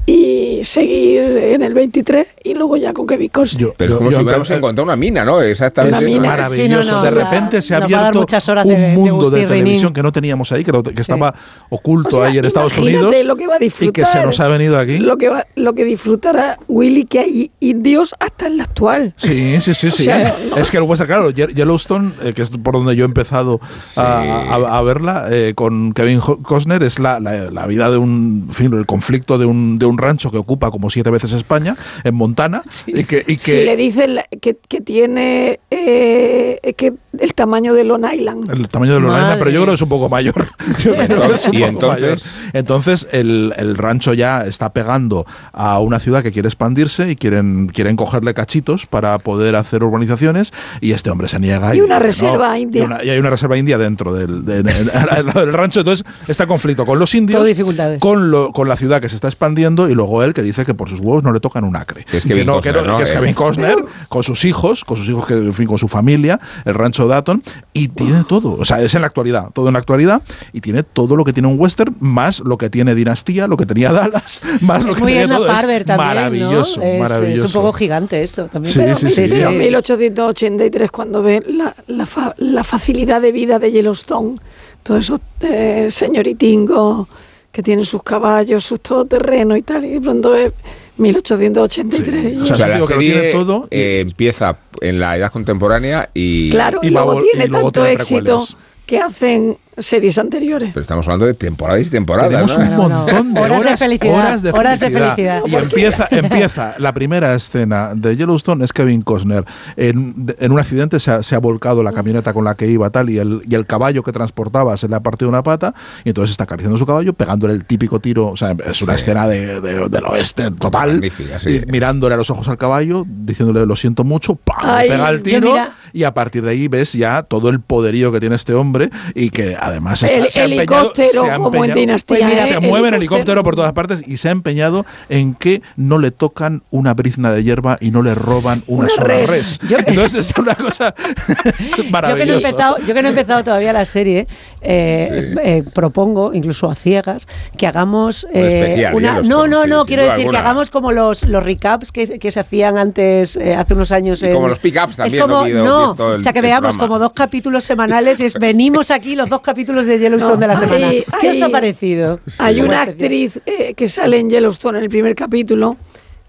y seguir en el 23 y luego ya con Kevin Costner. Pero es como si hubiéramos encontrado una mina, ¿no? Exactamente. Una eso. mina. Maravilloso. Sí, no, no, de o sea, repente se ha abierto muchas horas un de- de mundo de, Gusti televisión que no teníamos ahí, que, lo- que estaba oculto O sea, ahí en Estados Unidos lo que va a y que se nos ha venido aquí. Lo que, va, lo que disfrutará Willy, que hay indios hasta en la actual. Sí, sí, sí, O sí. sea, no- Es que el western, claro, Ye- Yellowstone, eh, que es por donde yo he empezado a, a- a verla, eh, con Kevin Costner, es la, la- la vida de un, en fin, el conflicto de un, de un rancho que ocupa como siete veces España, en Montana, y que, y que si le dicen la- que, que tiene eh, que el tamaño de Long Island. el tamaño de los Madre. Island, pero yo creo que es un poco mayor. Yo creo que es un Y poco entonces- mayor. Entonces el, el rancho ya está pegando a una ciudad que quiere expandirse y quieren, quieren cogerle cachitos para poder hacer urbanizaciones y este hombre se niega. Y una reserva india. Y, una- y hay una reserva india dentro del, de- de- al lado del rancho. Entonces está conflicto con los indios, Todo dificultades. con, lo, con la ciudad que se está expandiendo y luego él que dice que por sus huevos no le tocan un acre. Que es Kevin no, que, Costner, no- ¿no? que es Eh. Kevin Costner con sus hijos, con sus hijos que en fin, con su familia, el rancho Datton y tiene todo, o sea, es en la actualidad, todo en la actualidad y tiene todo lo que tiene un western más lo que tiene Dinastía, lo que tenía Dallas, más lo que Muy tenía todo. Es Farber también, maravilloso, ¿no? Es- maravilloso. Es, un poco gigante esto también. Sí, Pero sí, sí, sí. pero 1883, cuando ve la, la, fa- la facilidad de vida de Yellowstone, todos esos eh, señoritingos que tienen sus caballos, sus todoterrenos y tal, y de pronto ve 1883. y O sea, sea, la serie todo y- eh, empieza en la edad contemporánea y... Claro, y, y luego tiene y luego tanto éxito que hacen series anteriores. Pero estamos hablando de temporadas y temporadas, Tenemos ¿no? un No, no. montón de Horas horas, de felicidad, horas de horas de felicidad. Y empieza, empieza la primera escena de Yellowstone es Kevin Costner en, en un accidente se ha, se ha volcado la camioneta con la que iba tal y el, y el caballo que transportaba se le ha partido una pata y entonces está acariciando su caballo pegándole el típico tiro, o sea, es una Sí. escena de, de- del oeste total, sí. y mirándole a los ojos al caballo, diciéndole lo siento mucho, ¡pam! Ay, pega el yo tiro mira- y a partir de ahí ves ya todo el poderío que tiene este hombre y que además El se ha empeñado- helicóptero, se ha como en Dinastía. Pues mira, ¿eh? se mueve en helicóptero por todas partes y se ha empeñado en que no le tocan una brizna de hierba y no le roban una, Una sola res. res. Yo- Entonces es una cosa es Yo que, no he maravillosa. empezado, yo que no he empezado todavía la serie, eh, Sí. eh, propongo, incluso a ciegas, que hagamos eh, especial, una. No, no, sí, no, quiero decir que hagamos como los, los recaps que, que se hacían antes, eh, hace unos años. En- como los pick-ups también, Es como, lo el- o sea, que veamos como dos capítulos semanales y es venimos aquí los dos capítulos de Yellowstone No, de la semana. hay- ¿Qué os hay- ha parecido? Hay una actriz eh, que sale en Yellowstone en el primer capítulo,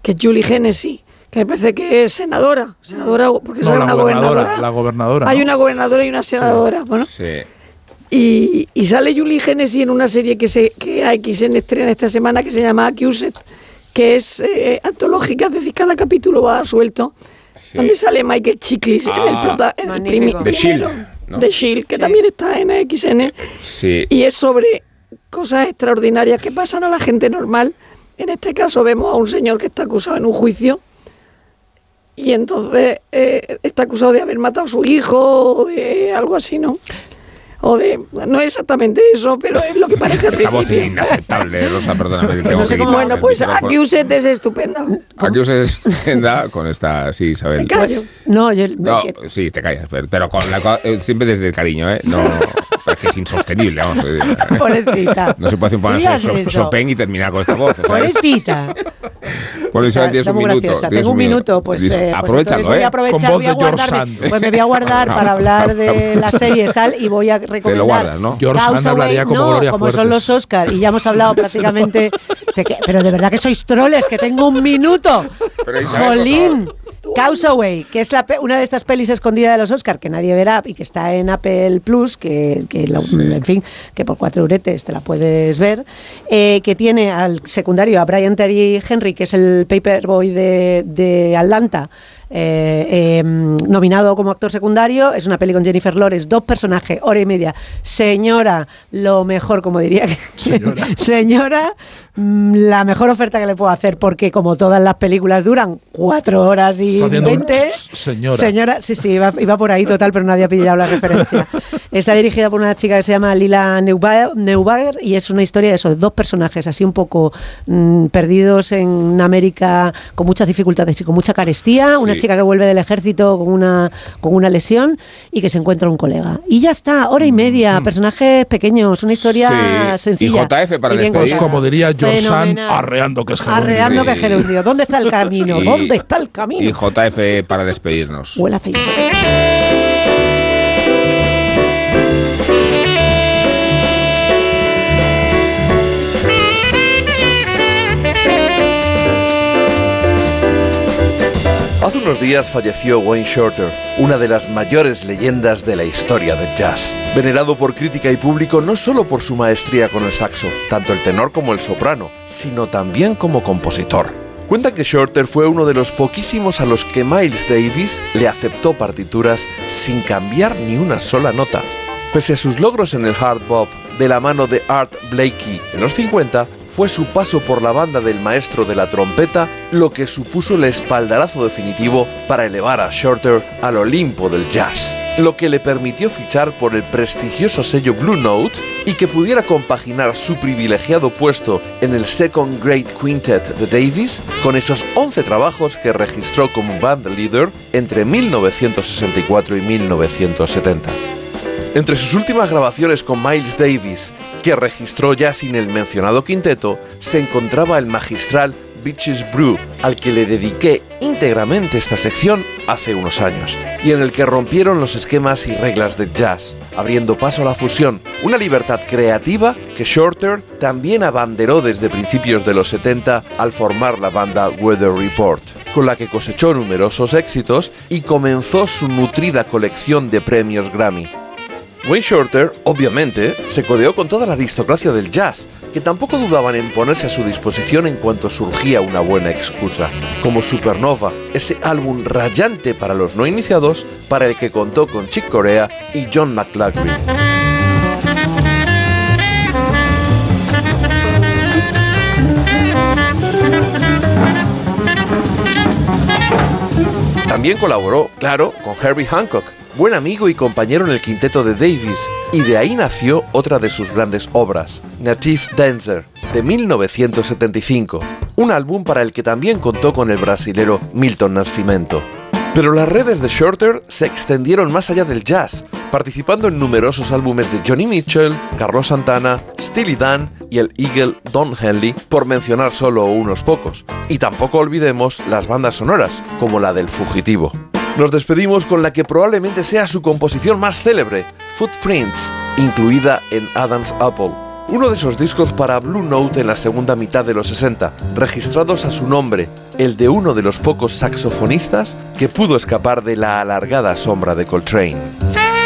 que es Julie Hennessy, que me parece que es senadora. Senadora, porque No, una gobernadora, gobernadora. la gobernadora. Hay ¿no? una gobernadora y una senadora. Bueno, Sí. Y, y sale Julie Genesis en una serie que, se, que AXN estrena esta semana que se llama Accused, que es eh, antológica, es decir, cada capítulo va suelto, donde sale Michael Chiklis, Ah. el, prota, el primi- The Shield, ¿no? de Shield, que también está en AXN, Sí. y es sobre cosas extraordinarias que pasan a la gente normal. En este caso vemos a un señor que está acusado en un juicio y entonces eh, está acusado de haber matado a su hijo o de algo así, ¿no? O de... No es exactamente eso, pero es lo que parece al Esta voz es inaceptable, Rosa, perdóname. que tengo No sé que cómo- bueno, pues micrófono. Accused es estupenda. Aquí os entienda con esta, sí, Isabel. callo. No, yo No, sí, te callas, pero, pero con la, eh, siempre desde el cariño, ¿eh? No, es que es insostenible, vamos. eh, Pobrecita. No se puede hacer un Digas sobre eso. Chopin y terminar con esta voz. ¿sabes? Pobrecita. Bueno, Isabel, tienes un muy minuto. tienes Tengo un minuto, pues, eh, pues entonces voy ¿eh? a aprovechar, Con voz voy a de George Sand. pues me voy a guardar para hablar de las series tal y voy a recomendar. guardas, ¿no? George Sand hablaría como no, Gloria como Fuertes. son los Oscar y ya hemos hablado prácticamente de que- pero de verdad que sois troles que tengo un minuto Pero Isabel, por Jolín Causeway, que es la pe- una de estas pelis escondidas de los Oscar que nadie verá y que está en Apple Plus, que, que la- en fin, que por cuatro euretes te la puedes ver, eh, que tiene al secundario a Brian Terry Henry, que es el paperboy de, de Atlanta, eh, eh, nominado como actor secundario. Es una peli con Jennifer Lawrence, dos personajes, hora y media. Señora, lo mejor, como diría que. Señora. Señora, mm, la mejor oferta que le puedo hacer, porque como todas las películas duran cuatro horas y veinte. señora. Señora, sí, sí, iba, iba por ahí total, pero nadie ha pillado la referencia. Está dirigida por una chica que se llama Lila Neuba- Neubauer y es una historia de esos dos personajes así un poco mm, perdidos en América con muchas dificultades y con mucha carestía. Una chica que vuelve del ejército con una, con una lesión y que se encuentra un colega. Y ya está, hora y media, personajes pequeños, una historia. Sí. sencilla. Y JF para y. Pues como diría Fenomenal. arreando que es gerundio. Arreando que es gerundio. ¿Dónde está el camino? Y- ¿Dónde está el camino? Y JF para despedirnos. Huele a aceite. Hace unos días falleció Wayne Shorter, una de las mayores leyendas de la historia del jazz. Venerado por crítica y público no solo por su maestría con el saxo, tanto el tenor como el soprano, sino también como compositor. Cuenta que Shorter fue uno de los poquísimos a los que Miles Davis le aceptó partituras sin cambiar ni una sola nota. Pese a sus logros en el hard bop de la mano de Art Blakey en los 50, fue su paso por la banda del maestro de la trompeta lo que supuso el espaldarazo definitivo para elevar a Shorter al Olimpo del jazz, lo que le permitió fichar por el prestigioso sello Blue Note y que pudiera compaginar su privilegiado puesto en el Second Great Quintet de Davis con esos 11 trabajos que registró como band leader entre 1964 y 1970. Entre sus últimas grabaciones con Miles Davis, que registró ya sin el mencionado quinteto, se encontraba el magistral Beaches Brew, al que le dediqué íntegramente esta sección hace unos años, y en el que rompieron los esquemas y reglas del jazz, abriendo paso a la fusión, una libertad creativa que Shorter también abanderó desde principios de los 70 al formar la banda Weather Report, con la que cosechó numerosos éxitos y comenzó su nutrida colección de premios Grammy. Wayne Shorter, obviamente, se codeó con toda la aristocracia del jazz, que tampoco dudaban en ponerse a su disposición en cuanto surgía una buena excusa, como Supernova, ese álbum rayante para los no iniciados, para el que contó con Chick Corea y John McLaughlin. También colaboró, claro, con Herbie Hancock, buen amigo y compañero en el quinteto de Davis, y de ahí nació otra de sus grandes obras, Native Dancer, de 1975, un álbum para el que también contó con el brasilero Milton Nascimento. Pero las redes de Shorter se extendieron más allá del jazz, participando en numerosos álbumes de Johnny Mitchell, Carlos Santana, Steely Dan y el Eagle Don Henley, por mencionar solo unos pocos. Y tampoco olvidemos las bandas sonoras, como la del Fugitivo. Nos despedimos con la que probablemente sea su composición más célebre, Footprints, incluida en Adam's Apple, uno de esos discos para Blue Note en la segunda mitad de los 60, registrados a su nombre, el de uno de los pocos saxofonistas que pudo escapar de la alargada sombra de Coltrane.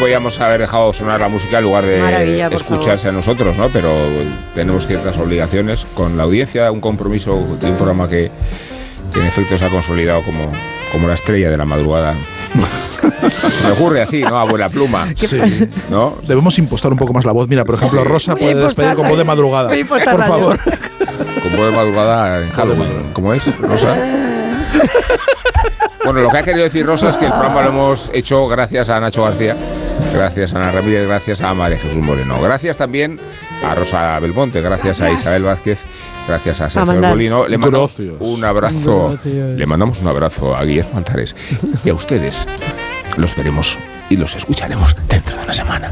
Podíamos haber dejado sonar la música en lugar de escucharse a nosotros, ¿no? Pero tenemos ciertas obligaciones con la audiencia, un compromiso de un programa que, que en efecto se ha consolidado como, como la estrella de la madrugada. Me ocurre así, ¿no? Abuela pluma. Sí. ¿No? Debemos impostar un poco más la voz. Mira, por ejemplo, Sí. Rosa puede despedir con voz de madrugada. Por favor. Como de madrugada en Halloween. ¿Cómo es, Rosa? Bueno, lo que ha querido decir Rosa es que el programa lo hemos hecho gracias a Nacho García, gracias a Ana Ramírez, gracias a María Jesús Moreno. Gracias también a Rosa Belmonte, gracias a Isabel Vázquez, gracias a Sergio. Molino. Le mandamos Gracias. un abrazo, Gracias. le mandamos un abrazo a Guillermo Antares y a ustedes. Los veremos y los escucharemos dentro de una semana.